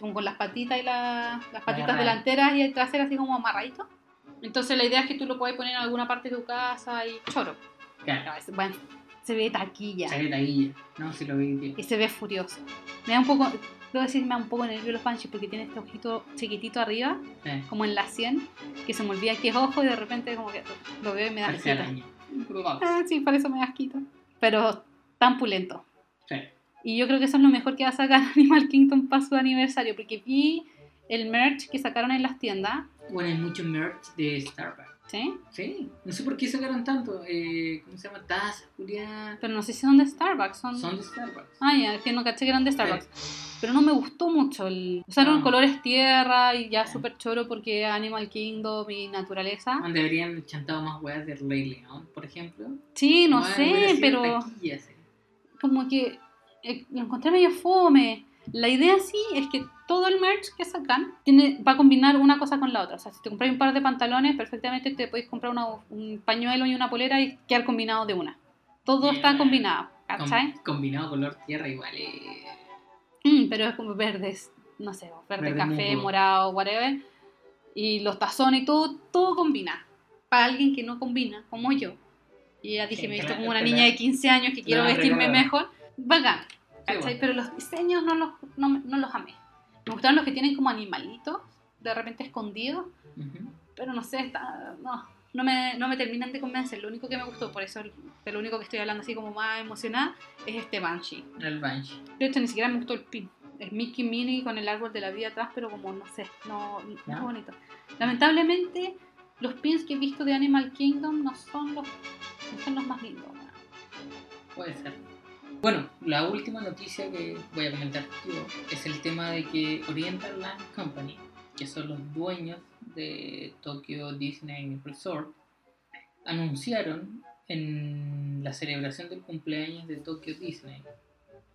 como con las patitas y la- las patitas delanteras y el trasero así como amarradito. Entonces la idea es que tú lo puedes poner en alguna parte de tu casa y choro. Claro. Bueno, se ve taquilla. Se ve taquilla. No, si lo vi bien. Y se ve furioso. Me da un poco, debo decir me da un poco nervio los Banshees porque tiene este ojito chiquitito arriba, como en la 100, que se me olvida que es ojo y de repente como que lo veo y me da asquito. Ah, sí, por eso me da asquito. Pero tan pulento. Sí. Y yo creo que eso es lo mejor que va a sacar Animal Kingdom para su aniversario, porque vi el merch que sacaron en las tiendas, Bueno, hay mucho merch de Starbucks. ¿sí? Sí, no sé por qué sacaron tanto. Eh, ¿Cómo se llama? Tazas, culiadas. Pero no sé si son de Starbucks, son... Son de Starbucks. Ah, ya, que no caché que eran de Starbucks. Pero no me gustó mucho. El... Usaron No. colores tierra y ya súper choro porque Animal Kingdom y naturaleza. Donde habrían chantado más weas de Rey León, por ejemplo. Sí, no hubiera sé, pero taquilla, sí. como que eh, lo encontré medio fome. La idea sí es que todo el merch que sacan tiene, va a combinar una cosa con la otra. O sea, si te compras un par de pantalones, perfectamente te podéis comprar una- un pañuelo y una polera y quedar combinado de una. Todo está combinado, Com- ¿cachai? combinado color tierra igual. eh, Mm, pero es como verdes, no sé, verde, Verde café, musgo. morado, whatever. Y los tazones y todo, todo combina. Para alguien que no combina, como yo. Y ya dije, me he visto como una niña de 15 años que quiero vestirme mejor. Bacán. ¿Cachai? bueno. Pero los diseños no los, no, no los amé. Me gustaron los que tienen como animalitos, de repente escondidos. ujú. Pero no sé, está, no, no, me, no me terminan de convencer. Lo único que me gustó, por eso de lo único que estoy hablando así como más emocionada, es este Banshee. El Banshee. De hecho, ni siquiera me gustó el pin. Es Mickey Minnie con el árbol de la vida atrás, pero como no sé, no, no ¿Ya? es bonito. Lamentablemente, los pins que he visto de Animal Kingdom no son los, no son los más lindos. Puede ser. Bueno, la última noticia que voy a comentar yo es el tema de que Oriental Land Company, que son los dueños de Tokyo Disney Resort, anunciaron en la celebración del cumpleaños de Tokyo Disney.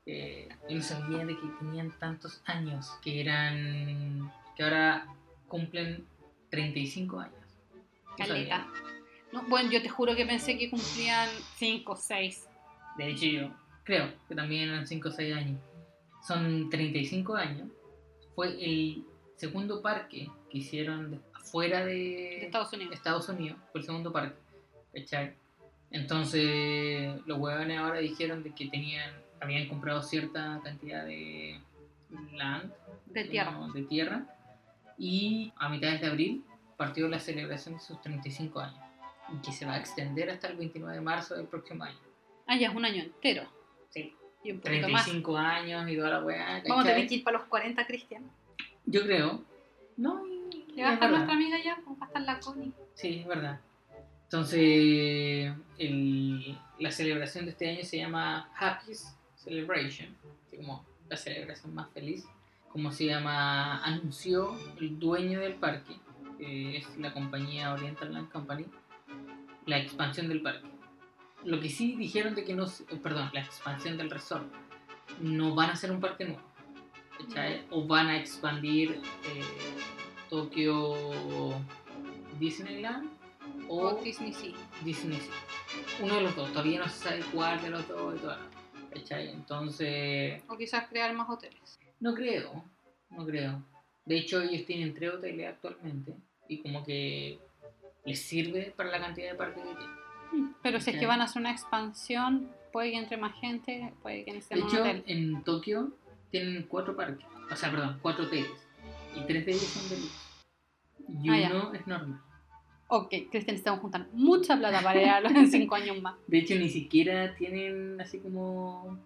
Eh, yo no sabía de que tenían tantos años, que eran. que ahora cumplen 35 años. Caleta. No, bueno, yo te juro que pensé que cumplían 5 o 6. De hecho, yo creo que también eran 5 o 6 años. Son 35 años. Fue el segundo parque que hicieron de- fuera de, De Estados Unidos. Estados Unidos. Fue el segundo parque. ¿cachai? Entonces, los huevones ahora dijeron de que tenían, habían comprado cierta cantidad de land, De tierra. ¿no? de tierra. Y a mitades de abril partió la celebración de sus 35 años. Y que se va a extender hasta el 29 de marzo del próximo año. Ah, ya es un año entero. Sí. Y un poquito más. 35 años y toda la weá. Vamos a tener que ir para los 40, Cristian. Yo creo. No, ¿Le va a es estar nuestra amiga ya? ¿Cómo va a estar la Connie? Sí, es verdad. Entonces, el- la celebración de este año se llama Happiest Celebration, así como la celebración más feliz. Como se llama, anunció el dueño del parque, que es la compañía Oriental Land Company, la expansión del parque. Lo que sí dijeron de que no, eh, perdón, la expansión del resort. No van a hacer un parque nuevo, ¿cachai? O van a expandir eh, Tokio Disneyland o O Disney sí. Disney Sea. Uno de los dos, todavía no se sabe cuál de los dos y todo. ¿Cachai? Entonces, O quizás crear más hoteles. no creo, no creo. De hecho, ellos tienen tres hoteles actualmente y como que les sirve para la cantidad de parques que tienen. Pero si es que van a hacer una expansión, puede que entre más gente, puede que De necesiten un hecho, hotel. en Tokio tienen cuatro parques, o sea, perdón, cuatro hoteles. Y tres de ellos son de. Y Ah, ya. uno es normal. Ok, Cristian, necesitamos juntar mucha plata para ir a los en 5 años más. De hecho, ni siquiera tienen así como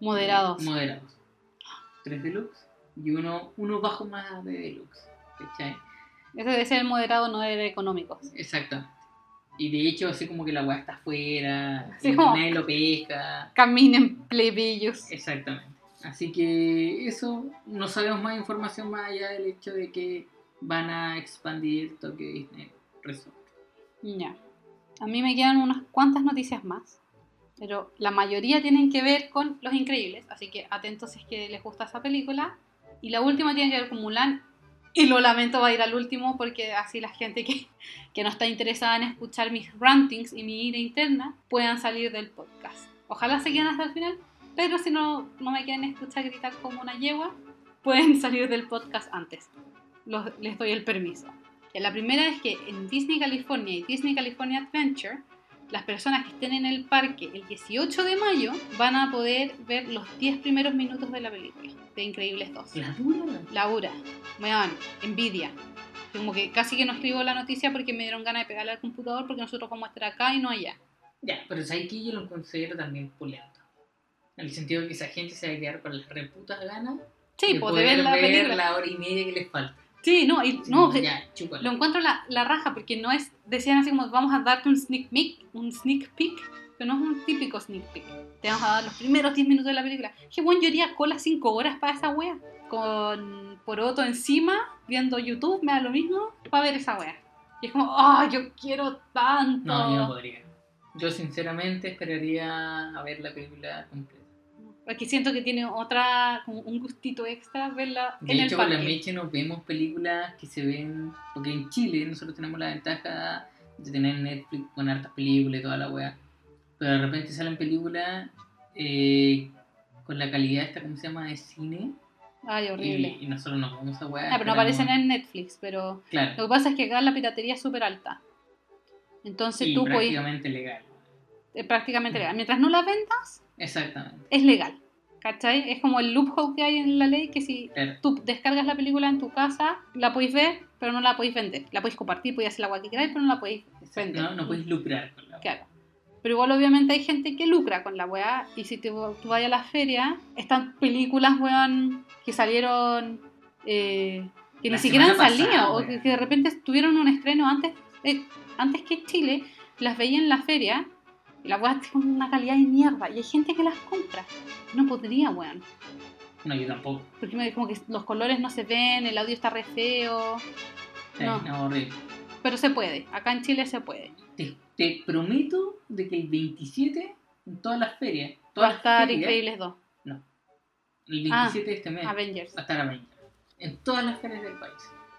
Moderados. moderados. Tres deluxe y uno, uno bajo más de deluxe. ¿cachai? Ese debe ser el moderado, no el económico. Exactamente. Y de hecho, así como que la weá está afuera, Sí, nadie lo pesca. Caminen plebeyos. Exactamente. Así que eso, no sabemos más información más allá del hecho de que van a expandir Tokyo Disney Resort. Ya. A mí me quedan unas cuantas noticias más. Pero la mayoría tienen que ver con Los Increíbles. Así que atentos si es que les gusta esa película. Y la última tiene que ver con Mulan. Y lo lamento, va a ir al último porque así la gente que, que no está interesada en escuchar mis rantings y mi ira interna puedan salir del podcast. Ojalá se queden hasta el final. Pero si no, no me quieren escuchar gritar como una yegua, pueden salir del podcast antes. Los- les doy el permiso. La primera es que en Disney California y Disney California Adventure las personas que estén en el parque el 18 de mayo van a poder ver los 10 primeros minutos de la película de Increíbles 2. La dura. Laura, weón, envidia. Como que casi que no escribo la noticia porque me dieron ganas de pegarle al computador porque nosotros vamos a estar acá y no allá. Ya, pero ¿sabes que Yo lo considero también pulento. En el sentido de que esa gente se va a quedar con las reputas ganas Sí, de pues de poder ver la película. la hora y media que les falta. Sí, no, y no, ya, chúpala. lo encuentro la, la raja porque no es, decían así como vamos a darte un sneak peek, un sneak peek, pero no es un típico sneak peek. Te vamos a dar los primeros 10 minutos de la película. Que bueno, yo iría cola 5 horas para esa wea. Con poroto encima, viendo YouTube, me da lo mismo, para ver esa wea. Y es como, ¡ah, yo quiero tanto! No, yo no podría. Yo sinceramente esperaría a ver la película completa. Porque siento que tiene otra, como un gustito extra verla De en hecho, el con la parque. Meche nos vemos películas que se ven. Porque en Chile nosotros tenemos la ventaja de tener Netflix con hartas películas y toda la wea. Pero de repente salen películas eh, con la calidad esta, ¿cómo se llama? De cine. Ay, horrible. Y, y nosotros nos vemos esa wea. Ah, pero no aparecen en Netflix, pero Claro. lo que pasa es que acá la piratería es súper alta. Entonces Y tú puedes, prácticamente legal. es prácticamente legal. Mientras no la vendas, Exactamente. es legal. ¿Cachai? Es como el loophole que hay en la ley que si Claro. tú descargas la película en tu casa, la podéis ver, pero no la podéis vender. La podéis compartir, podéis hacer la agua que queráis, pero no la podéis vender. No, no puedes lucrar con la wea. Claro. Pero igual obviamente hay gente que lucra con la weá y si te, tú vas a la feria, están películas, weón, que salieron, eh, que La ni siquiera han pasada, salido, o que, que de repente tuvieron un estreno antes, eh, antes que Chile, las veía en la feria y las weas tienen una calidad de mierda y hay gente que las compra. No podría, weón. No, yo tampoco. Porque me como que los colores no se ven, el audio está re feo, Sí, No. no, horrible. pero se puede, acá en Chile se puede. Te, te prometo de que el 27, en todas las ferias, Va todas a las estar ferias, Increíbles 2, el Ah, 27 de este mes, Avengers. va a estar Avengers. En todas las ferias del país.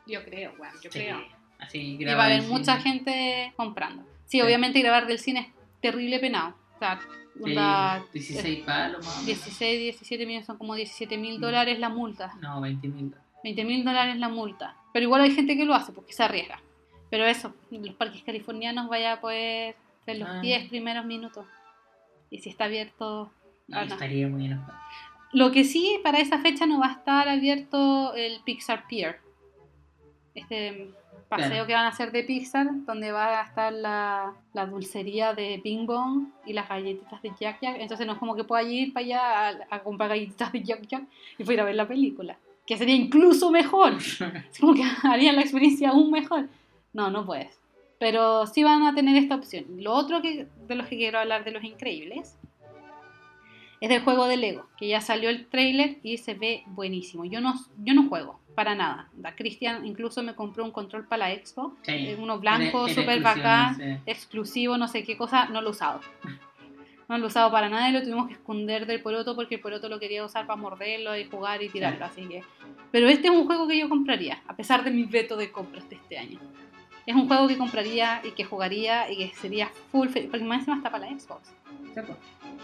Yo creo, weón, yo Sí. creo. Así Y va a haber el mucha gente comprando. Sí, Sí. obviamente grabar del cine es terrible penado. O sea, onda, 16 palos más o menos. 16, 17 millones son como 17 mil dólares la multa. No, 20 mil. 20 mil dólares la multa. Pero igual hay gente que lo hace porque se arriesga. Pero eso, los parques californianos vaya a poder ver los Ah. 10 primeros minutos. Y si está abierto... Ah, no. estaría muy enojado. Lo que sí, para esa fecha no va a estar abierto el Pixar Pier. Este paseo Claro. que van a hacer de Pixar, donde va a estar la, la dulcería de Bing Bong y las galletitas de Jack Jack. Entonces no es como que pueda ir para allá a, a comprar galletitas de Jack Jack y ir a ver la película. Que sería incluso mejor. Es como que harían la experiencia aún mejor. No, no puedes. Pero sí van a tener esta opción. Lo otro que, de los que quiero hablar de los increíbles es del juego de Lego, que ya salió el trailer y se ve buenísimo. Yo no, yo no juego, para nada. Da Cristian incluso me compró un control para la Expo, Sí. eh, uno blanco, súper exclusivo, bacán, no sé. exclusivo, no sé qué cosa, no lo he usado. No lo he usado para nada y lo tuvimos que esconder del poroto porque el poroto lo quería usar para morderlo y jugar y tirarlo, así que... Pero este es un juego que yo compraría, a pesar de mi veto de compras de este año. Es un juego que compraría y que jugaría y que sería full, porque más encima está para la Xbox. Sí, pues.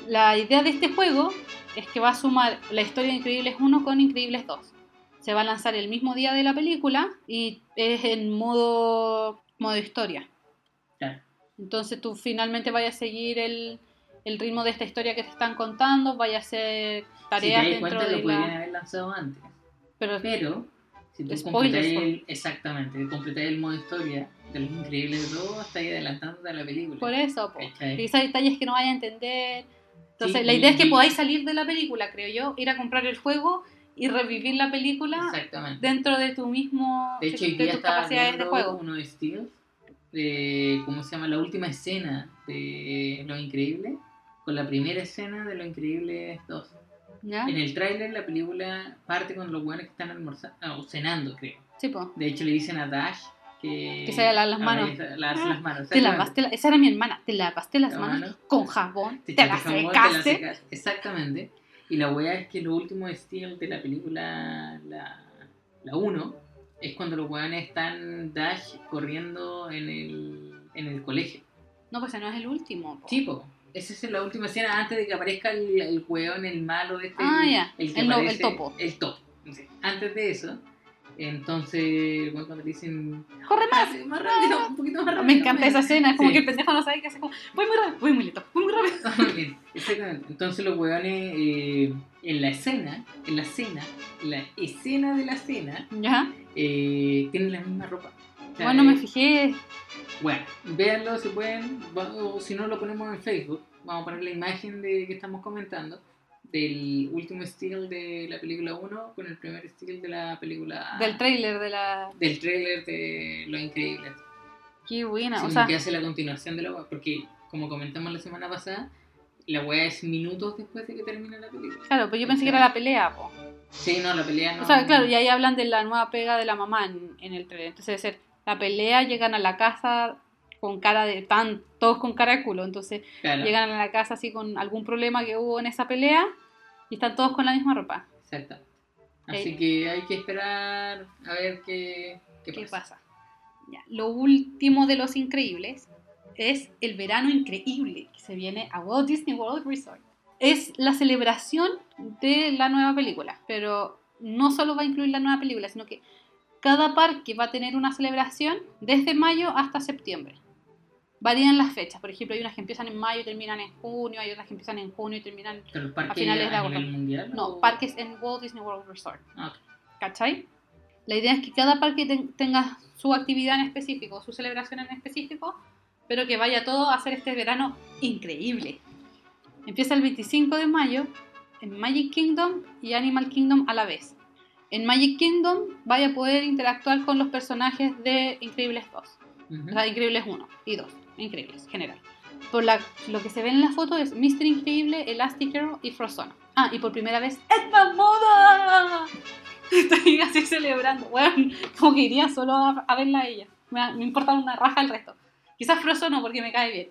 La idea de este juego es que va a sumar la historia de Increíbles 1 con Increíbles 2. Se va a lanzar el mismo día de la película y es en modo, modo historia. Claro. Entonces tú finalmente vayas a seguir el, el ritmo de esta historia que te están contando, vayas a hacer Si te tareas dentro cuenta, de lo podrían la... haber lanzado antes. Pero Pero, si tú completas el, exactamente, completas el modo historia de los increíbles 2, estás ahí adelantándote a la película. por eso. ¿Cachai? Quizás detalles que no vaya a entender. Entonces Sí, la y- idea es que y- podáis salir de la película, creo yo, ir a comprar el juego y revivir la película dentro de tu mismo De hecho, hoy de día tus capacidades de juego. uno de Steel, de, ¿cómo se llama? La última escena de Lo Increíble, con la primera escena de Lo Increíble 2. ¿Ya? En el tráiler la película parte con los buenos que están almorzando, o cenando, creo. Sí, po. De hecho, le dicen a Dash que... Que se lave las a manos. ver, lavarse las manos. Te lavaste la- esa era mi hermana. Te lavaste las La manos mano. con jabón, te, las jamón, te la secaste. secas. Exactamente. Y la weá es que lo último de Steel de la película, la, la 1, es cuando los weones están Dash corriendo en el, en el colegio. No, pues ese no es el último. po. Tipo, esa es la última escena antes de que aparezca el, el weón, el malo de este. Ah, ya. El, El topo. El topo. Antes de eso, Entonces, bueno, cuando le dicen, ¡Corre más! "Ah, más rápido, un poquito más rápido. Me encanta esa escena, es como Sí. que el pendejo no sabe qué hace, como, voy muy rápido, voy muy lento, voy muy rápido. Bien, Exactamente. Entonces los hueones eh, en la escena, en la cena, en la escena de la cena, ¿Ya? eh, tienen la misma ropa. O sea, Bueno, me eh, fijé. Bueno, véanlo si pueden, o si no lo ponemos en Facebook, vamos a poner la imagen de que estamos comentando del último still de la película 1 con el primer still de la película Del trailer de la. del trailer de Lo Increíble. Qué buena. Sí, o sea, que hace la continuación de la wea, porque como comentamos la semana pasada, la wea es minutos después de que termina la película. claro, pues yo pensé que era la pelea, po. Sí, no, la pelea no. O sea, claro, y ahí hablan de la nueva pega de la mamá en, en el trailer. Entonces debe ser la pelea, llegan a la casa con cara de tan, todos con cara de culo. Entonces Claro, llegan a la casa así con algún problema que hubo en esa pelea y están todos con la misma ropa. exactamente. Así Eh. que hay que esperar a ver qué, qué ¿Qué pasa. pasa? Ya, Lo último de los increíbles es el verano increíble que se viene a Walt Disney World Resort. Es la celebración de la nueva película, pero no solo va a incluir la nueva película, sino que cada parque va a tener una celebración desde mayo hasta septiembre. Varían las fechas, por ejemplo, hay unas que empiezan en mayo y terminan en junio, hay otras que empiezan en junio y terminan... ¿Pero los parques A finales de agosto. mundial? No, o- parques en Walt Disney World Resort. Ah, ok. ¿Cachai? La idea es que cada parque ten- tenga su actividad en específico, su celebración en específico, pero que vaya todo a hacer este verano increíble. Empieza el 25 de mayo en Magic Kingdom y Animal Kingdom a la vez. En Magic Kingdom vaya a poder interactuar con los personajes de Increíbles 2, O sea, Increíbles 1 y 2, Increíbles, general. Por la- lo que se ve en la foto es Mr. Increíble, Elastigirl y Frozone. Ah, y por primera vez, ¡Edna Moda! Estoy así celebrando. Bueno, como que iría solo a, a verla a ella. Me, me importa una raja el resto. Quizás Frozone porque me cae bien.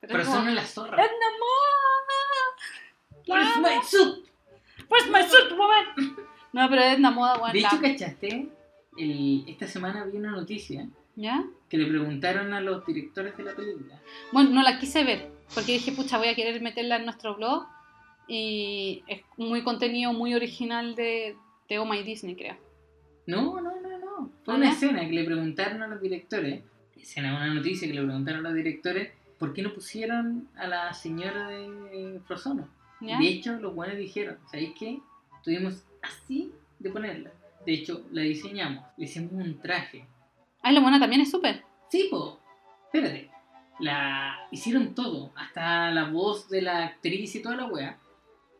Pero, es como, la zorra. ¡Edna Moda! Where's my suit? Where's my suit, woman? No, pero Edna Moda, bueno, De hecho. ¿cachaste? El- esta semana vi una noticia ¿Ya? que le preguntaron a los directores de la película. Bueno, no la quise ver, porque dije, pucha, voy a querer meterla en nuestro blog. Y es muy contenido, muy original de, de Oh My Disney, creo. No, no, no, no. Fue ¿Ah, una escena que le preguntaron a los directores. Escena, una noticia que le preguntaron a los directores. ¿Por qué no pusieron a la señora de Frozono? ¿Ya? De hecho, los buenos dijeron, ¿sabéis qué? Tuvimos así de ponerla. De hecho, la diseñamos. Le hicimos un traje. Ah, lo bueno también es súper. Sí, po. Espérate. La hicieron todo, hasta la voz de la actriz y toda la wea.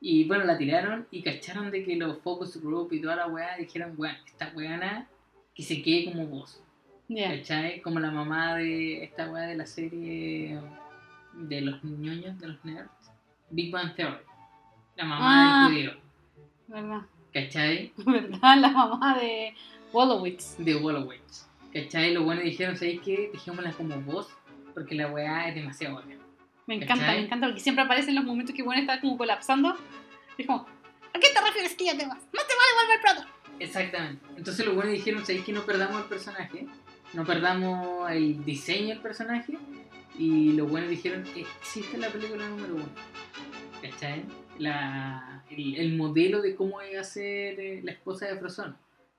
Y bueno, la tiraron y cacharon de que los focus group y toda la wea dijeron, bueno, esta weana que se quede como voz. Ya. ¿Cachai? Como la mamá de esta wea de la serie de los ñoños, de los nerds. Big Bang Theory. La mamá Ah. del judío. ¿Verdad? ¿Cachai? ¿Verdad? La mamá de Wallowitz. de Wallowitz. ¿Cachai? Los buenos dijeron, ¿sabéis qué? Dejémosla como voz porque la weá es demasiado buena. Me encanta, ¿Cachai? me encanta, porque siempre aparecen los momentos que bueno está como colapsando. Y es como, ¿a qué te refieres que ya te vas? No te va a devolver pronto. Exactamente. Entonces los buenos dijeron, ¿sabéis que no perdamos el personaje? No perdamos el diseño del personaje. Y los buenos dijeron, existe la película número uno. ¿Cachai? La, el, el modelo de cómo iba a ser eh, la esposa de Frozone.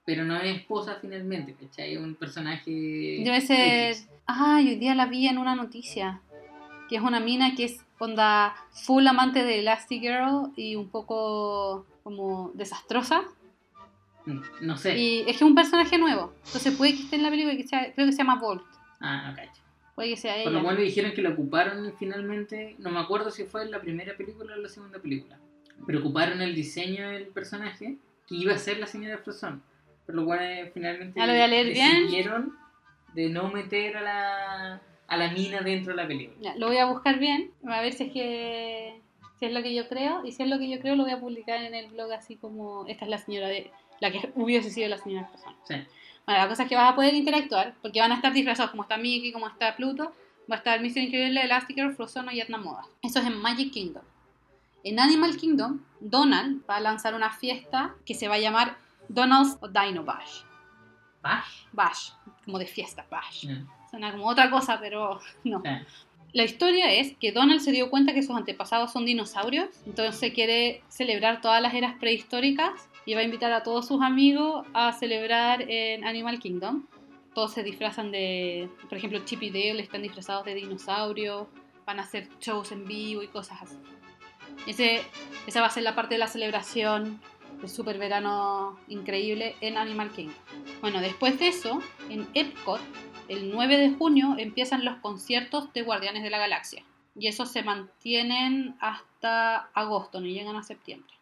Pero no es esposa finalmente, ¿cachai? Es un personaje... Debe ser. X. Ah, hoy día la vi en una noticia. Que es una mina que es onda full amante de Elastigirl y un poco como desastrosa. Mm, No sé. Y es que es un personaje nuevo. Entonces puede que esté en la película, que sea- creo que se llama Volt. Ah, no cacho. Puede que sea Por lo ella. cual dijeron que lo ocuparon finalmente, no me acuerdo si fue en la primera película o la segunda película, pero ocuparon el diseño del personaje que iba a ser la señora Frozone. Por lo cual eh, finalmente Ya lo voy a leer bien. decidieron de no meter a la, a la mina dentro de la película. Ya, lo voy a buscar bien, a ver si es que si es lo que yo creo, y si es lo que yo creo lo voy a publicar en el blog así como esta es la señora de la que hubiese sido la señora persona. Sí. Bueno, la cosa es que vas a poder interactuar porque van a estar disfrazados como está Mickey, como está Pluto, va a estar Mr. Increíble, Elastigirl, Frozono y Edna Moda. Eso es en Magic Kingdom. En Animal Kingdom, Donald va a lanzar una fiesta que se va a llamar Donald's o Dino Bash. Bash. Bash, como de fiesta, Bash. Mm, Suena como otra cosa, pero no. La historia es que Donald se dio cuenta que sus antepasados son dinosaurios, entonces quiere celebrar todas las eras prehistóricas y va a invitar a todos sus amigos a celebrar en Animal Kingdom. Todos se disfrazan de, por ejemplo, Chip y Dale están disfrazados de dinosaurios, van a hacer shows en vivo y cosas así. Ese, esa va a ser la parte de la celebración super verano increíble en Animal Kingdom. Bueno, después de eso, en Epcot, el 9 de junio empiezan los conciertos de Guardianes de la Galaxia. Y esos se mantienen hasta agosto, no llegan a septiembre.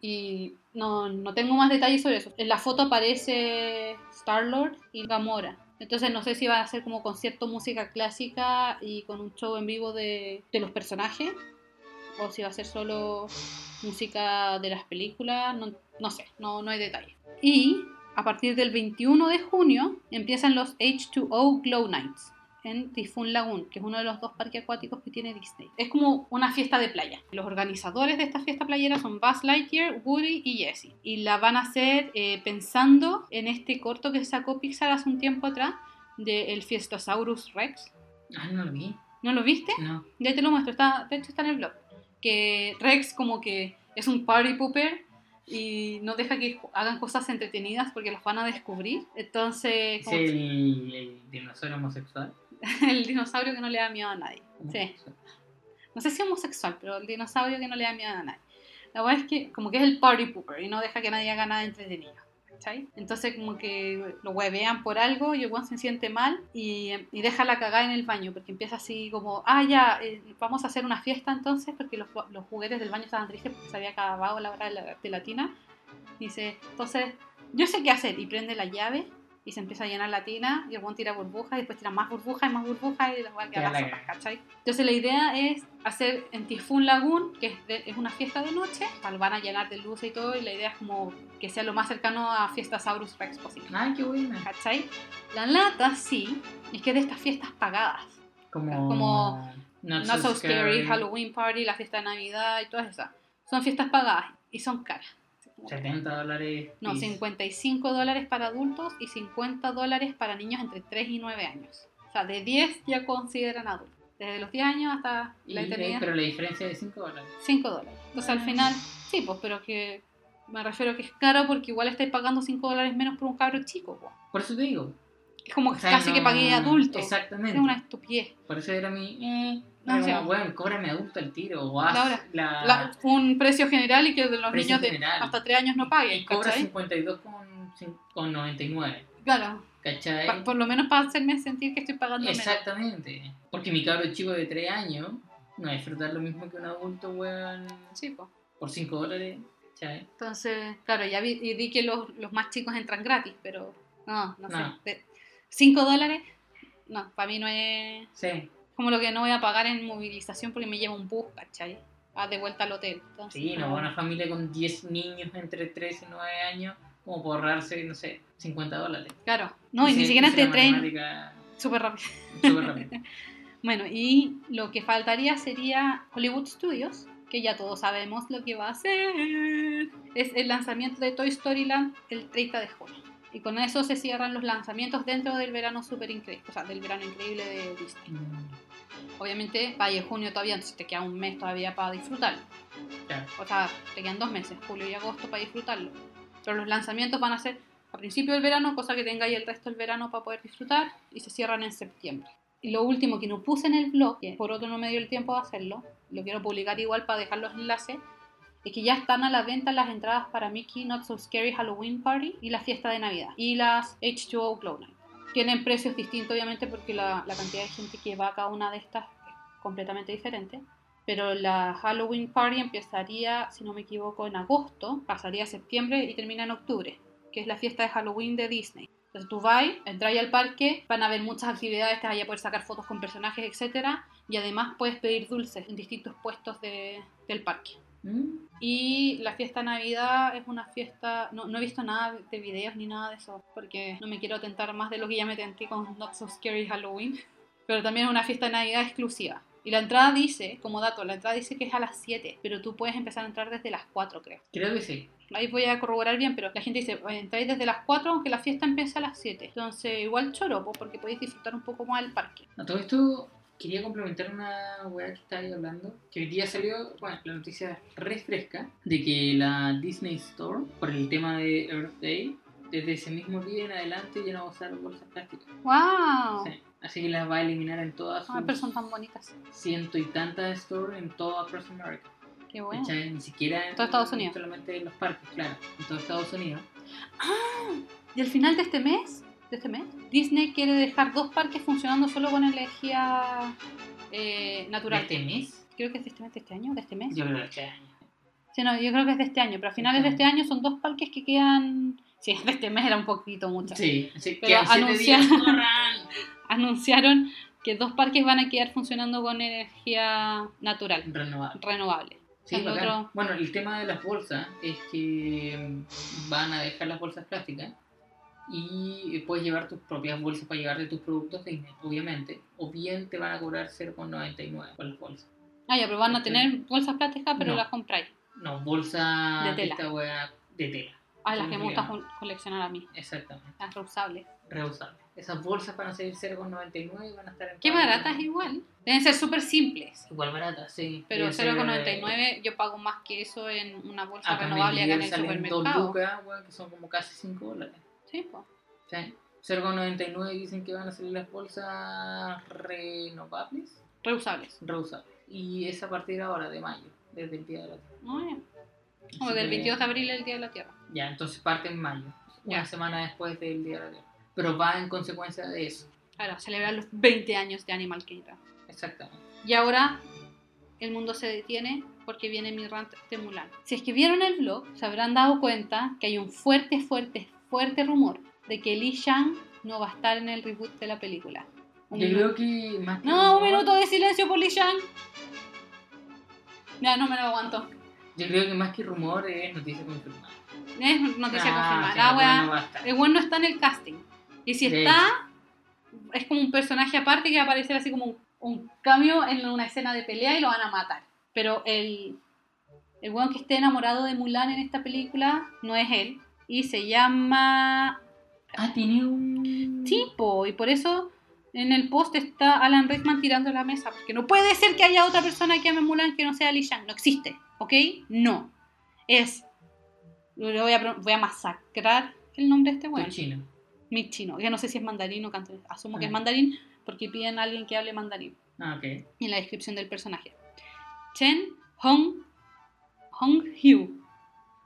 Y no, no tengo más detalles sobre eso. En la foto aparece Star-Lord y Gamora. Entonces no sé si va a ser como concierto música clásica y con un show en vivo de, de los personajes. O si va a ser solo música de las películas. No, no sé, no, no hay detalles. Y a partir del 21 de junio empiezan los H2O Glow Nights en Typhoon Lagoon, que es uno de los dos parques acuáticos que tiene Disney. Es como una fiesta de playa. Los organizadores de esta fiesta playera son Buzz Lightyear, Woody y Jessie. Y la van a hacer eh, pensando en este corto que sacó Pixar hace un tiempo atrás de el Fiestosaurus Rex. Ah, no lo vi. ¿No lo viste? No. Ya te lo muestro, está, de hecho está en el blog. Que Rex como que es un party pooper y no deja que hagan cosas entretenidas porque los van a descubrir. Entonces, ¿Es como el, el dinosaurio homosexual? el dinosaurio que no le da miedo a nadie. Sí. No sé si homosexual, pero el dinosaurio que no le da miedo a nadie. La verdad es que como que es el party pooper y no deja que nadie haga nada entretenido. ¿Cachai? Entonces como que lo huevean por algo y el weón se siente mal y, y deja la cagada en el baño porque empieza así como, ah ya, eh, vamos a hacer una fiesta entonces porque los, los juguetes del baño estaban tristes porque se había acabado la hora de la gelatina. Dice, entonces yo sé qué hacer y prende la llave y se empieza a llenar la tina y el buen tira burbujas y después tira más burbujas y más burbujas y la weá queda Queda la la sopa, cagada. ¿cachai? Entonces la idea es hacer en Typhoon Lagoon, que es, de- es una fiesta de noche, lo van a llenar de luces y todo y la idea es como que sea lo más cercano a Fiesta Saurus Rex posible. Ay, qué buena. ¿Cachai? La lata sí, es que es de estas fiestas pagadas. Como... Como Not, Not So Scary, Halloween Party, la fiesta de Navidad y todas esas. Son fiestas pagadas y son caras. 70 dólares. No, piso. 55 dólares para adultos y 50 dólares para niños entre 3 y 9 años. O sea, de 10 ya consideran adultos. Desde los 10 años hasta Y, la eternidad, pero la diferencia es de 5 dólares. 5 dólares. Entonces al final, sí, pues, pero que me refiero que es caro porque igual estáis pagando 5 dólares menos por un cabro chico. po. Por eso te digo. Es como O que sea, casi no- que pagué adulto. Exactamente. Es una estupidez. Por eso era mi. Eh, No, como, bueno, cóbrame adulto al tiro. O haz la. La- un precio general y que los niños de hasta 3 años no paguen. y cobra ¿cachai? 52 con, cin- con 99. Claro, ¿Cachai? pa- por lo menos para hacerme sentir que estoy pagando menos. Exactamente. Porque mi cabro chico de 3 años no va a disfrutar lo mismo que un adulto, weón, Sí, por 5 dólares. ¿Cachai? Entonces, claro, ya vi, y di que los, los más chicos entran gratis, pero no, no, No. sé. De- ¿Cinco dólares? No, para mí no es Sí. como lo que no voy a pagar en movilización porque me lleva un bus, ¿cachai? Ah, de vuelta al hotel. Entonces, Sí, no, una familia con 10 niños entre 3 y 9 años, como por ahorrarse, no sé, 50 dólares. Claro, no, y, ni siquiera hice te la traen matemática súper rápido. súper rápido. Bueno, y lo que faltaría sería Hollywood Studios, que ya todos sabemos lo que va a hacer. Es el lanzamiento de Toy Story Land el 30 de junio. Y con eso se cierran los lanzamientos dentro del verano súper increíble, o sea, del verano increíble de Disney. Mm, Obviamente, vaya junio todavía, entonces te queda un mes todavía para disfrutarlo. O sea, te quedan dos meses, julio y agosto, para disfrutarlo. Pero los lanzamientos van a ser a principio del verano, cosa que tengáis el resto del verano para poder disfrutar, y se cierran en septiembre. Y lo último que no puse en el blog, que por otro no me dio el tiempo de hacerlo, lo quiero publicar igual para dejar los enlaces, es que ya están a la venta las entradas para Mickey Not So Scary Halloween Party y la fiesta de Navidad, y las H2O Glow Night. Tienen precios distintos, obviamente, porque la, la cantidad de gente que va a cada una de estas es completamente diferente. Pero la Halloween Party empezaría, si no me equivoco, en agosto, pasaría a septiembre y termina en octubre, que es la fiesta de Halloween de Disney. Entonces tú vas, entras al parque, van a haber muchas actividades, te vas a poder sacar fotos con personajes, etc. Y además puedes pedir dulces en distintos puestos de- del parque. Mm, Y la fiesta de Navidad es una fiesta, no, no he visto nada de videos ni nada de eso, porque no me quiero tentar más de lo que ya me tenté con Not So Scary Halloween, pero también es una fiesta de Navidad exclusiva. Y la entrada dice, como dato, la entrada dice que es a las 7, pero tú puedes empezar a entrar desde las 4, creo. Creo que sí. Ahí voy a corroborar bien, pero la gente dice, "Oye, entráis desde las 4, aunque la fiesta empiece a las 7. Entonces, igual choropo, porque podéis disfrutar un poco más del parque. A todo esto, quería complementar una weá que ahí hablando. Que hoy día salió, bueno, la noticia refresca de que la Disney Store, por el tema de Earth Day, desde ese mismo día en adelante ya no va a usar bolsas plásticas. ¡Wow! Sí. Así que las va a eliminar en todas sus Ay, pero son tan bonitas. ciento y tantas stores en toda Across America. Qué bueno. ¿Cachai? Ni siquiera en Todo Estados Unidos. Solamente en los parques, claro. En todo Estados Unidos. Ah, y al final de este mes, de este mes, Disney quiere dejar dos parques funcionando solo con energía eh, natural. ¿De este mes? Creo que es de este mes, de este año, de este mes. Yo creo que este año. Sí, no, yo creo que es de este año, pero a finales de este año son dos parques que quedan. Sí, de este mes era un poquito mucho. Sí, sí. Pero quedan siete anunciar- días, corran. Anunciaron que dos parques van a quedar funcionando con energía natural, Renovable. renovable. Sí, El otro- Bueno, el tema de las bolsas es que mm, van a dejar las bolsas plásticas y puedes llevar tus propias bolsas para llevarte tus productos Disney, obviamente. O bien te van a cobrar 0,99 por las bolsas. Ah, ya, pero van a Ok. tener bolsas plásticas, pero No. las compráis. No, bolsa De tela. esta wea de tela. Ah, las que me gusta coleccionar a mí, Exactamente. las reusables. Reusables. Esas bolsas van a ser 0,99 y van a estar en Qué baratas igual. Deben ser súper simples. Igual baratas, sí. Pero Debe ser, 0,99 yo pago más que eso en una bolsa en renovable acá en el salen dos supermercado. lucas, weón, que son como casi 5 dólares. Sí, pues. Sí. 0,99 dicen que van a salir las bolsas renovables, Reusables. reusables. Y es a partir ahora de mayo, desde el día de la Tierra. Ah, ya. O del que- 22 de abril, el Día de la Tierra. Ya, entonces parte en mayo, una Ya. semana después del día de la Tierra. Pero va en consecuencia de eso. Claro, celebrar los 20 años de Animal Kingdom. Exactamente. Y ahora el mundo se detiene porque viene mi rant de Mulan. Si es que vieron el vlog, se habrán dado cuenta que hay un fuerte, fuerte, fuerte rumor de que Li Shang no va a estar en el reboot de la película. Un Yo minuto. creo que más que No, un rumor- minuto de silencio por Li Shang. Ya, no me lo aguanto. Yo creo que más que rumor es noticia confirmada. Es noticia Ah, confirmada. sí, La el wea- weón no va a estar. el weón no está en el casting. Y si De está, es como un personaje aparte que va a aparecer así como un, un cambio en una escena de pelea y lo van a matar. Pero el, el weón que esté enamorado de Mulan en esta película no es él. Y se llama Ah, tiene un. Tipo. Y por eso en el post está Alan Rickman tirando la mesa. Porque no puede ser que haya otra persona que ame Mulan que no sea Li Shang. No existe. ¿Ok? No. Es. le Voy a, voy a masacrar el nombre de este weón. chino. Mi chino, que no sé si es mandarín o cantonés. Asumo que Ah. es mandarín porque piden a alguien que hable mandarín Ah, ok. en la descripción del personaje. Chen Hong Hong Hu.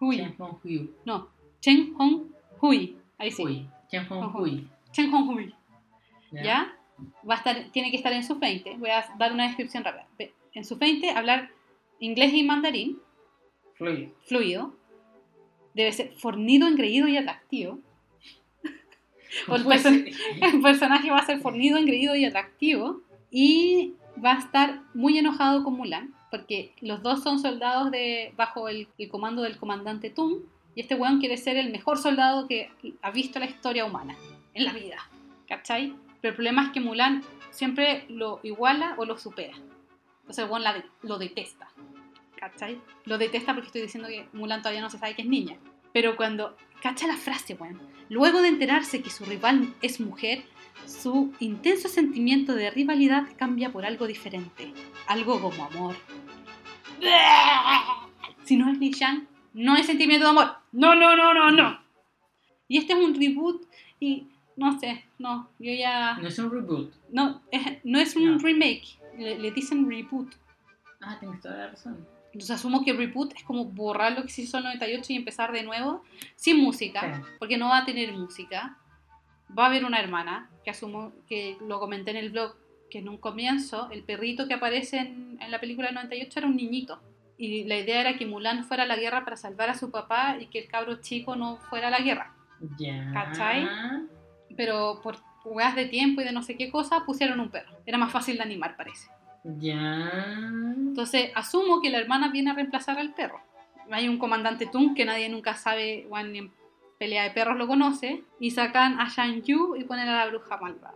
Hui. Chen Hong Hui. No, Chen Hong Hui. Ahí sí. Hui. Chen Hong. Hui. Chen Hong Hui. ¿Ya? Va a estar, tiene que estar en sus 20. Voy a dar una descripción rápida. En sus 20, hablar inglés y mandarín, Fluido. fluido. Debe ser fornido, engreído y atractivo. El personaje va a ser fornido, engreído y atractivo. Y va a estar muy enojado con Mulan. Porque los dos son soldados de, bajo el, el comando del comandante Tung. Y este weón quiere ser el mejor soldado que ha visto la historia humana. En la vida. ¿Cachai? Pero el problema es que Mulan siempre lo iguala o lo supera. Entonces el weón la de- lo detesta. ¿Cachai? Lo detesta porque estoy diciendo que Mulan todavía no se sabe que es niña. Pero cuando... Cacha la frase, weón. Luego de enterarse que su rival es mujer, su intenso sentimiento de rivalidad cambia por algo diferente. Algo como amor. Si no es Li Shang, no es sentimiento de amor. No, no, no, no, no. Y este es un reboot y no sé, no, yo ya... No es un reboot. No, es- no es un No. remake, le, le dicen reboot. Ah, tienes toda la razón. Entonces asumo que reboot es como borrar lo que se hizo en 98 y empezar de nuevo, sin música, Sí. porque no va a tener música. Va a haber una hermana, que asumo que lo comenté en el blog, que en un comienzo el perrito que aparece en, en la película del 98 era un niñito. Y la idea era que Mulan fuera a la guerra para salvar a su papá y que el cabro chico no fuera a la guerra. Ya. ¿Cachai? Pero por jugadas de tiempo y de no sé qué cosa pusieron un perro. Era más fácil de animar, parece. Ya. Entonces, asumo que la hermana viene a reemplazar al perro. Hay un comandante Tung que nadie nunca sabe, o ni en pelea de perros lo conoce, y sacan a Shang Yu y ponen a la bruja malvada.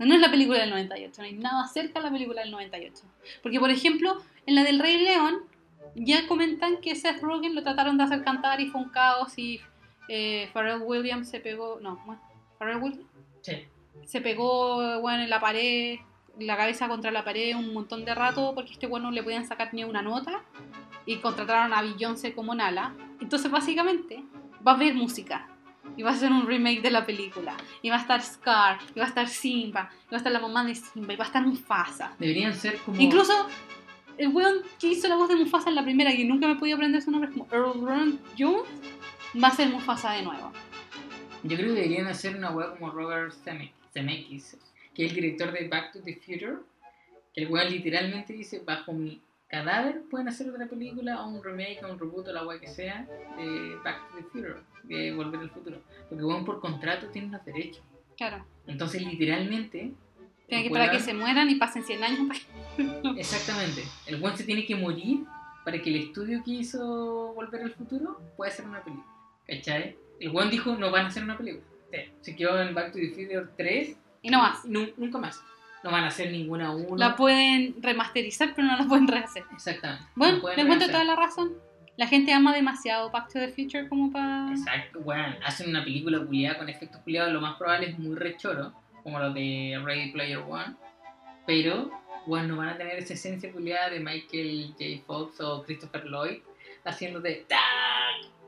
No es la película del 98, no hay nada cerca de la película del 98. Porque, por ejemplo, en la del Rey León, ya comentan que Seth Rogen lo trataron de hacer cantar y fue un caos y eh, Pharrell Williams se pegó, no, bueno, Pharrell Williams Sí. se pegó bueno, en la pared la cabeza contra la pared un montón de rato porque este weón no le podían sacar ni una nota y contrataron a Beyoncé como Nala. Entonces, básicamente, va a haber música. Y va a ser un remake de la película. Y va a estar Scar, y va a estar Simba, y va a estar la mamá de Simba, y va a estar Mufasa. Deberían ser como. Incluso el weón que hizo la voz de Mufasa en la primera, que nunca me podía aprender su nombre, como Earl Ron Jones, va a ser Mufasa de nuevo. Yo creo que deberían hacer una wea como Robert Zeme- Zemeckis, que es el director de Back to the Future. Que el weón literalmente dice: Bajo mi cadáver pueden hacer otra película, o un remake, o un reboot, o la wea que sea, de Back to the Future, de Volver al Futuro. Porque el weón por contrato tiene los derechos. Claro. Entonces, literalmente. Tiene que que se mueran y pasen 100 años para que- Exactamente. El weón se tiene que morir para que el estudio que hizo Volver al Futuro pueda hacer una película. ¿Cachai? El weón dijo, no van a hacer una película. Se quedó en Back to the Future 3 Y no más. nunca más. No van a hacer ninguna uno. La pueden remasterizar, pero no la pueden rehacer. Exactamente. Bueno, No le encuentro toda la razón. La gente ama demasiado Back to the Future como para... Exacto, weón. Hacen una película culiada con efectos culiados, lo más probable es muy rechoro, como los de Ready Player One. Pero, weón, no van a tener esa esencia culiada de Michael J. Fox o Christopher Lloyd haciendo de tac,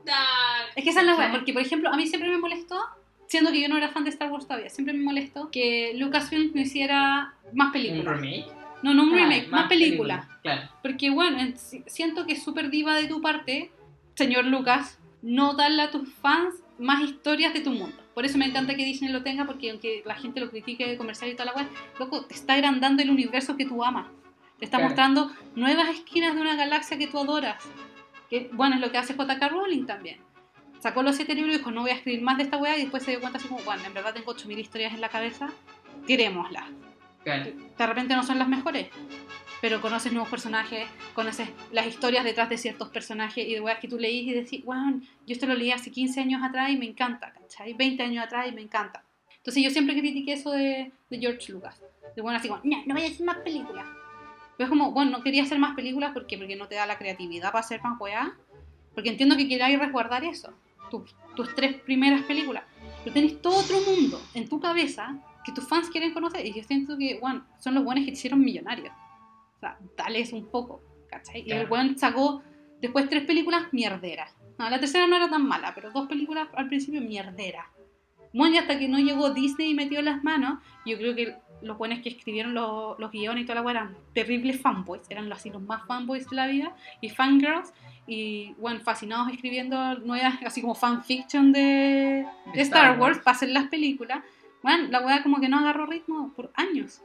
tac. Es que esa es la weá, porque por ejemplo, a mí siempre me molestó, siendo que yo no era fan de Star Wars todavía, siempre me molestó que Lucasfilm no hiciera más ¿Un películas. remake? No, no un Ah, remake, más, películas. Claro. Porque bueno, en- si- siento que es súper diva de tu parte, señor Lucas, no darle a tus fans más historias de tu mundo. Por eso me encanta que Disney lo tenga, porque aunque la gente lo critique de comercial y toda la weá, loco, te está agrandando el universo que tú amas. Te está Claro. mostrando nuevas esquinas de una galaxia que tú adoras. Que, bueno, es lo que hace J.K. Rowling también. Sacó los siete libros y dijo, no voy a escribir más de esta weá, y después se dio cuenta así como, bueno, en verdad tengo 8000 historias en la cabeza, tirémoslas claro. de repente no son las mejores, pero conoces nuevos personajes, conoces las historias detrás de ciertos personajes y de weas que tú leís y decís, wow, yo esto lo leí hace 15 años atrás y me encanta, ¿cachai? 20 años atrás y me encanta. Entonces yo siempre critiqué eso de, de George Lucas. De bueno, así como, no, no voy a hacer más películas. Pero es como, bueno, no quería hacer más películas porque, porque no te da la creatividad para hacer más weá. Porque entiendo que queráis resguardar eso, tus, tus tres primeras películas. Pero tenés todo otro mundo en tu cabeza que tus fans quieren conocer. Y yo siento que, bueno, son los buenos que te hicieron millonarios. O sea, dales un poco, ¿cachai? Y el Claro. buen sacó después tres películas mierderas. No, la tercera no era tan mala, pero dos películas al principio mierderas. Bueno, y hasta que no llegó Disney y metió las manos, yo creo que los buenos que escribieron los, los guiones y toda la weá eran terribles fanboys, eran los, así los más fanboys de la vida, y fangirls, y bueno, fascinados escribiendo nuevas, así como fanfiction de, de Star, Wars para hacer las películas. Bueno, la weá como que no agarró ritmo por años.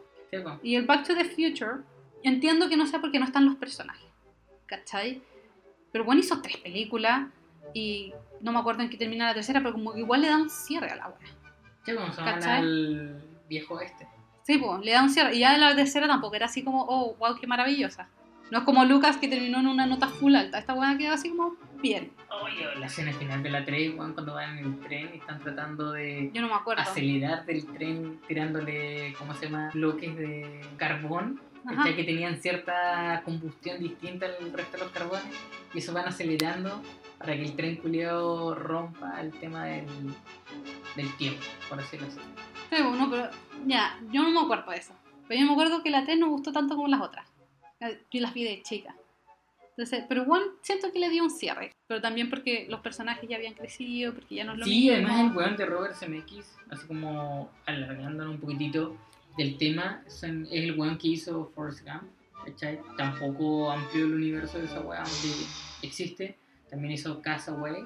Y el Back to the Future, entiendo que no sea porque no están los personajes, ¿cachai? Pero bueno, hizo tres películas y no me acuerdo en qué termina la tercera, pero como que igual le da un cierre a la wea. Sí, como viejo este. Sí, pues, le da un cierre. Y ya la tercera tampoco era así como, oh, wow, qué maravillosa. No es como Lucas que terminó en una nota full alta. Esta wea quedó así como bien. Oye, la escena final de la 3, weón, cuando van en el tren y están tratando de Yo no me acuerdo. acelerar del tren tirándole, ¿cómo se llama? Bloques de carbón. ¿Cachai? Que tenían cierta combustión distinta al resto de los carbones. Y eso van acelerando para que el tren culiado rompa el tema del, del tiempo, por decirlo así. Sí, bueno, pero ya, yo no me acuerdo de eso. Pero yo me acuerdo que la 3 no gustó tanto como las otras. Eh, Yo las vi de chica. Entonces, pero igual siento que le dio un cierre. Pero también porque los personajes ya habían crecido, porque ya no es lo Sí, mismo. además el weón de Robert Zemeckis, así como alargándolo un poquitito del tema, es el weón que hizo Forrest Gump, ¿cachai? Tampoco amplió el universo de esa weá donde existe. También hizo Castaway,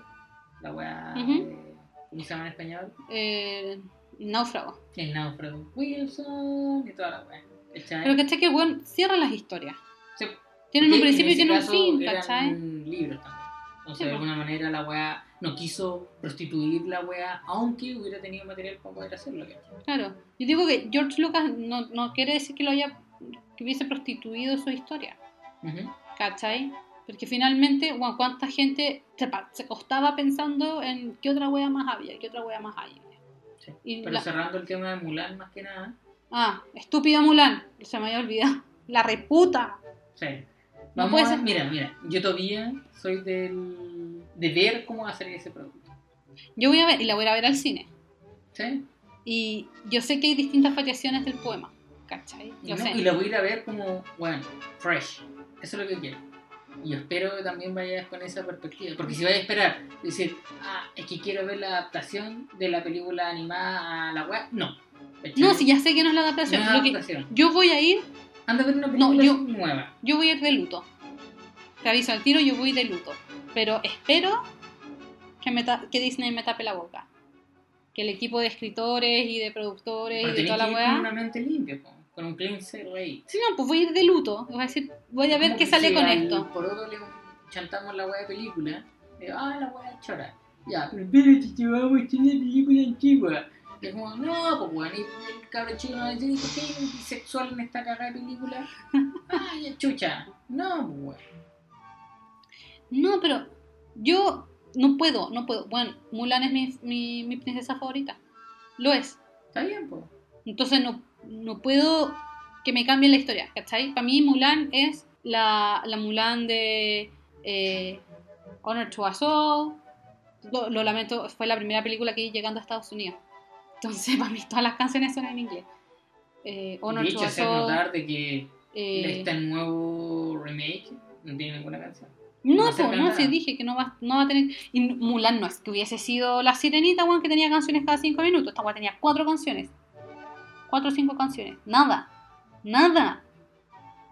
la weá, Ujú. de- ¿cómo se llama en español? Eh, náufrago. El náufrago. Wilson y toda la weá, ¿cachai? Pero ¿cachai? Que bueno, cierran las historias. Sí, Tienen un principio y tienen un fin, ¿cachai? libros también. O Sí, sea, de alguna manera la weá no quiso prostituir la weá, aunque hubiera tenido material para poder hacerlo. Claro. Yo digo que George Lucas no, no quiere decir que lo haya que hubiese prostituido su historia. ¿Cachai? Porque finalmente, bueno, cuánta gente se, costaba pensando en qué otra wea más había, qué otra wea más hay. Sí. Y Pero la- cerrando el tema de Mulan más que nada, Ah, estúpida Mulan, se me había olvidado. La reputa. sí. No Vamos puede a- ser. Mira, mira, yo todavía soy del, de ver cómo va a salir ese producto. Yo voy a ver, y la voy a ver al cine. ¿Sí? Y yo sé que hay distintas variaciones del poema. ¿cachai? Yo no- sé. y la voy a ir a ver como, bueno, fresh. Eso es lo que quiero. Y yo espero que también vayas con esa perspectiva. Porque si vayas a esperar, decir, ah, es que quiero ver la adaptación de la película animada a la web, no. ¿Cachai? No, si ya sé que no es la No adaptación. es Lo que- adaptación. yo voy a ir, Anda a ver una película yo- nueva. yo voy a ir de luto. Te aviso al tiro, yo voy de luto. Pero espero que, me que Disney me tape la boca. Que el equipo de escritores y de productores Pero y de toda que la ir con weá. una mente limpia, po, con un clean ahí. Sí, no, pues voy a ir de luto. Voy a decir, voy a ver qué sale si con al esto. poroto le chantamos la weá de película, de, ah, la weá chora. Ya, pero espérate, te vamos a echar una película antigua. Y es como, no, pues weón, y el cabro chico no va a decir, ¿por qué hay un bisexual en esta cagada de película? Ay, chucha. No, pues weón. No, pero yo no puedo, no puedo. Bueno, Mulan es mi, mi, mi princesa favorita. Lo es. Está bien, pues. Entonces no, no puedo que me cambien la historia, ¿cachai? Para mí Mulan es la, la Mulan de eh, Honor to Us All. Lo, lo lamento, fue la primera película que vi llegando a Estados Unidos. Entonces, para mí todas las canciones son en inglés. Eh, Honor De to hecho, Us hacer All. notar de que eh, este nuevo remake no tiene ninguna canción. No, No se po, no, sí dije que no va, no va a tener. Y Mulan no es que hubiese sido la sirenita, weón, que tenía canciones cada cinco minutos. Esta weón tenía cuatro canciones. Cuatro o cinco canciones. Nada. Nada.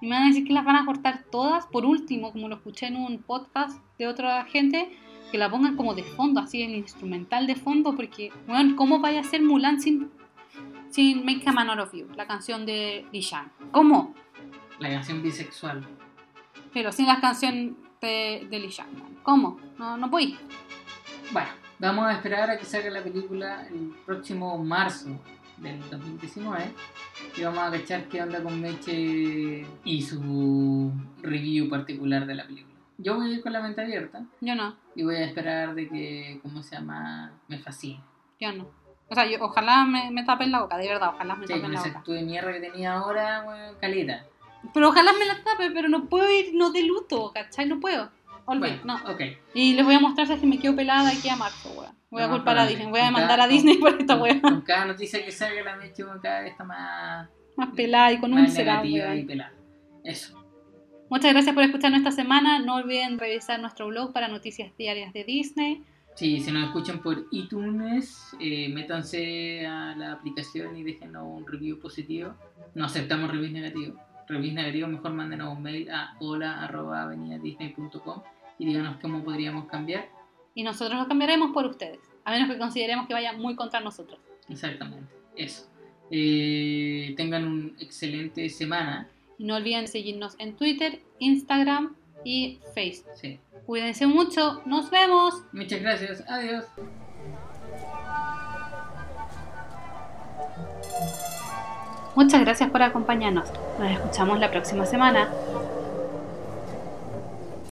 Y me van a decir que las van a cortar todas. Por último, como lo escuché en un podcast de otra gente, que la pongan como de fondo, así el instrumental de fondo, porque, weón, ¿cómo vaya a ser Mulan sin, sin Make a Man Out of You? La canción de Lishan. ¿Cómo? La canción bisexual. Pero sin la canción de, de Lishan. ¿Cómo? No, no voy. Bueno, vamos a esperar a que salga la película el próximo marzo del 2019 y vamos a cachar qué onda con Meche y su review particular de la película. Yo voy a ir con la mente abierta Yo no. y voy a esperar de que, ¿cómo se llama? Me fascine. Yo no. O sea, yo, ojalá me, me tapen la boca, de verdad, ojalá me Sí, tapen la boca. acto de mierda que tenía ahora, bueno, caleta. Pero ojalá me la tape, pero no puedo ir no de luto, ¿cachai? No puedo. Olvídate, Bueno, no. ok. Y les voy a mostrar si es que me quedo pelada aquí a marzo, weón. Voy a No, culpar a. Disney, voy a cada- a Disney por esta weá. con cada noticia que salga la Meche, bueno, cada vez está más, Más pelada y con más úlcera, negativa y weón. pelada. Eso. Muchas gracias por escucharnos esta semana. No olviden revisar nuestro blog para noticias diarias de Disney. Sí, si nos escuchan por iTunes, eh, métanse a la aplicación y déjenos un review positivo. No aceptamos reviews negativos. Reviews negativos, mejor mándenos un mail a hola.avenidadisney.com y díganos cómo podríamos cambiar. Y nosotros lo cambiaremos por ustedes. A menos que consideremos que vaya muy contra nosotros. Exactamente, eso. Eh, tengan una excelente semana. Y no olviden seguirnos en Twitter, Instagram y Facebook. Sí. Cuídense mucho. Nos vemos. Muchas gracias. Adiós. Muchas gracias por acompañarnos. Nos escuchamos la próxima semana.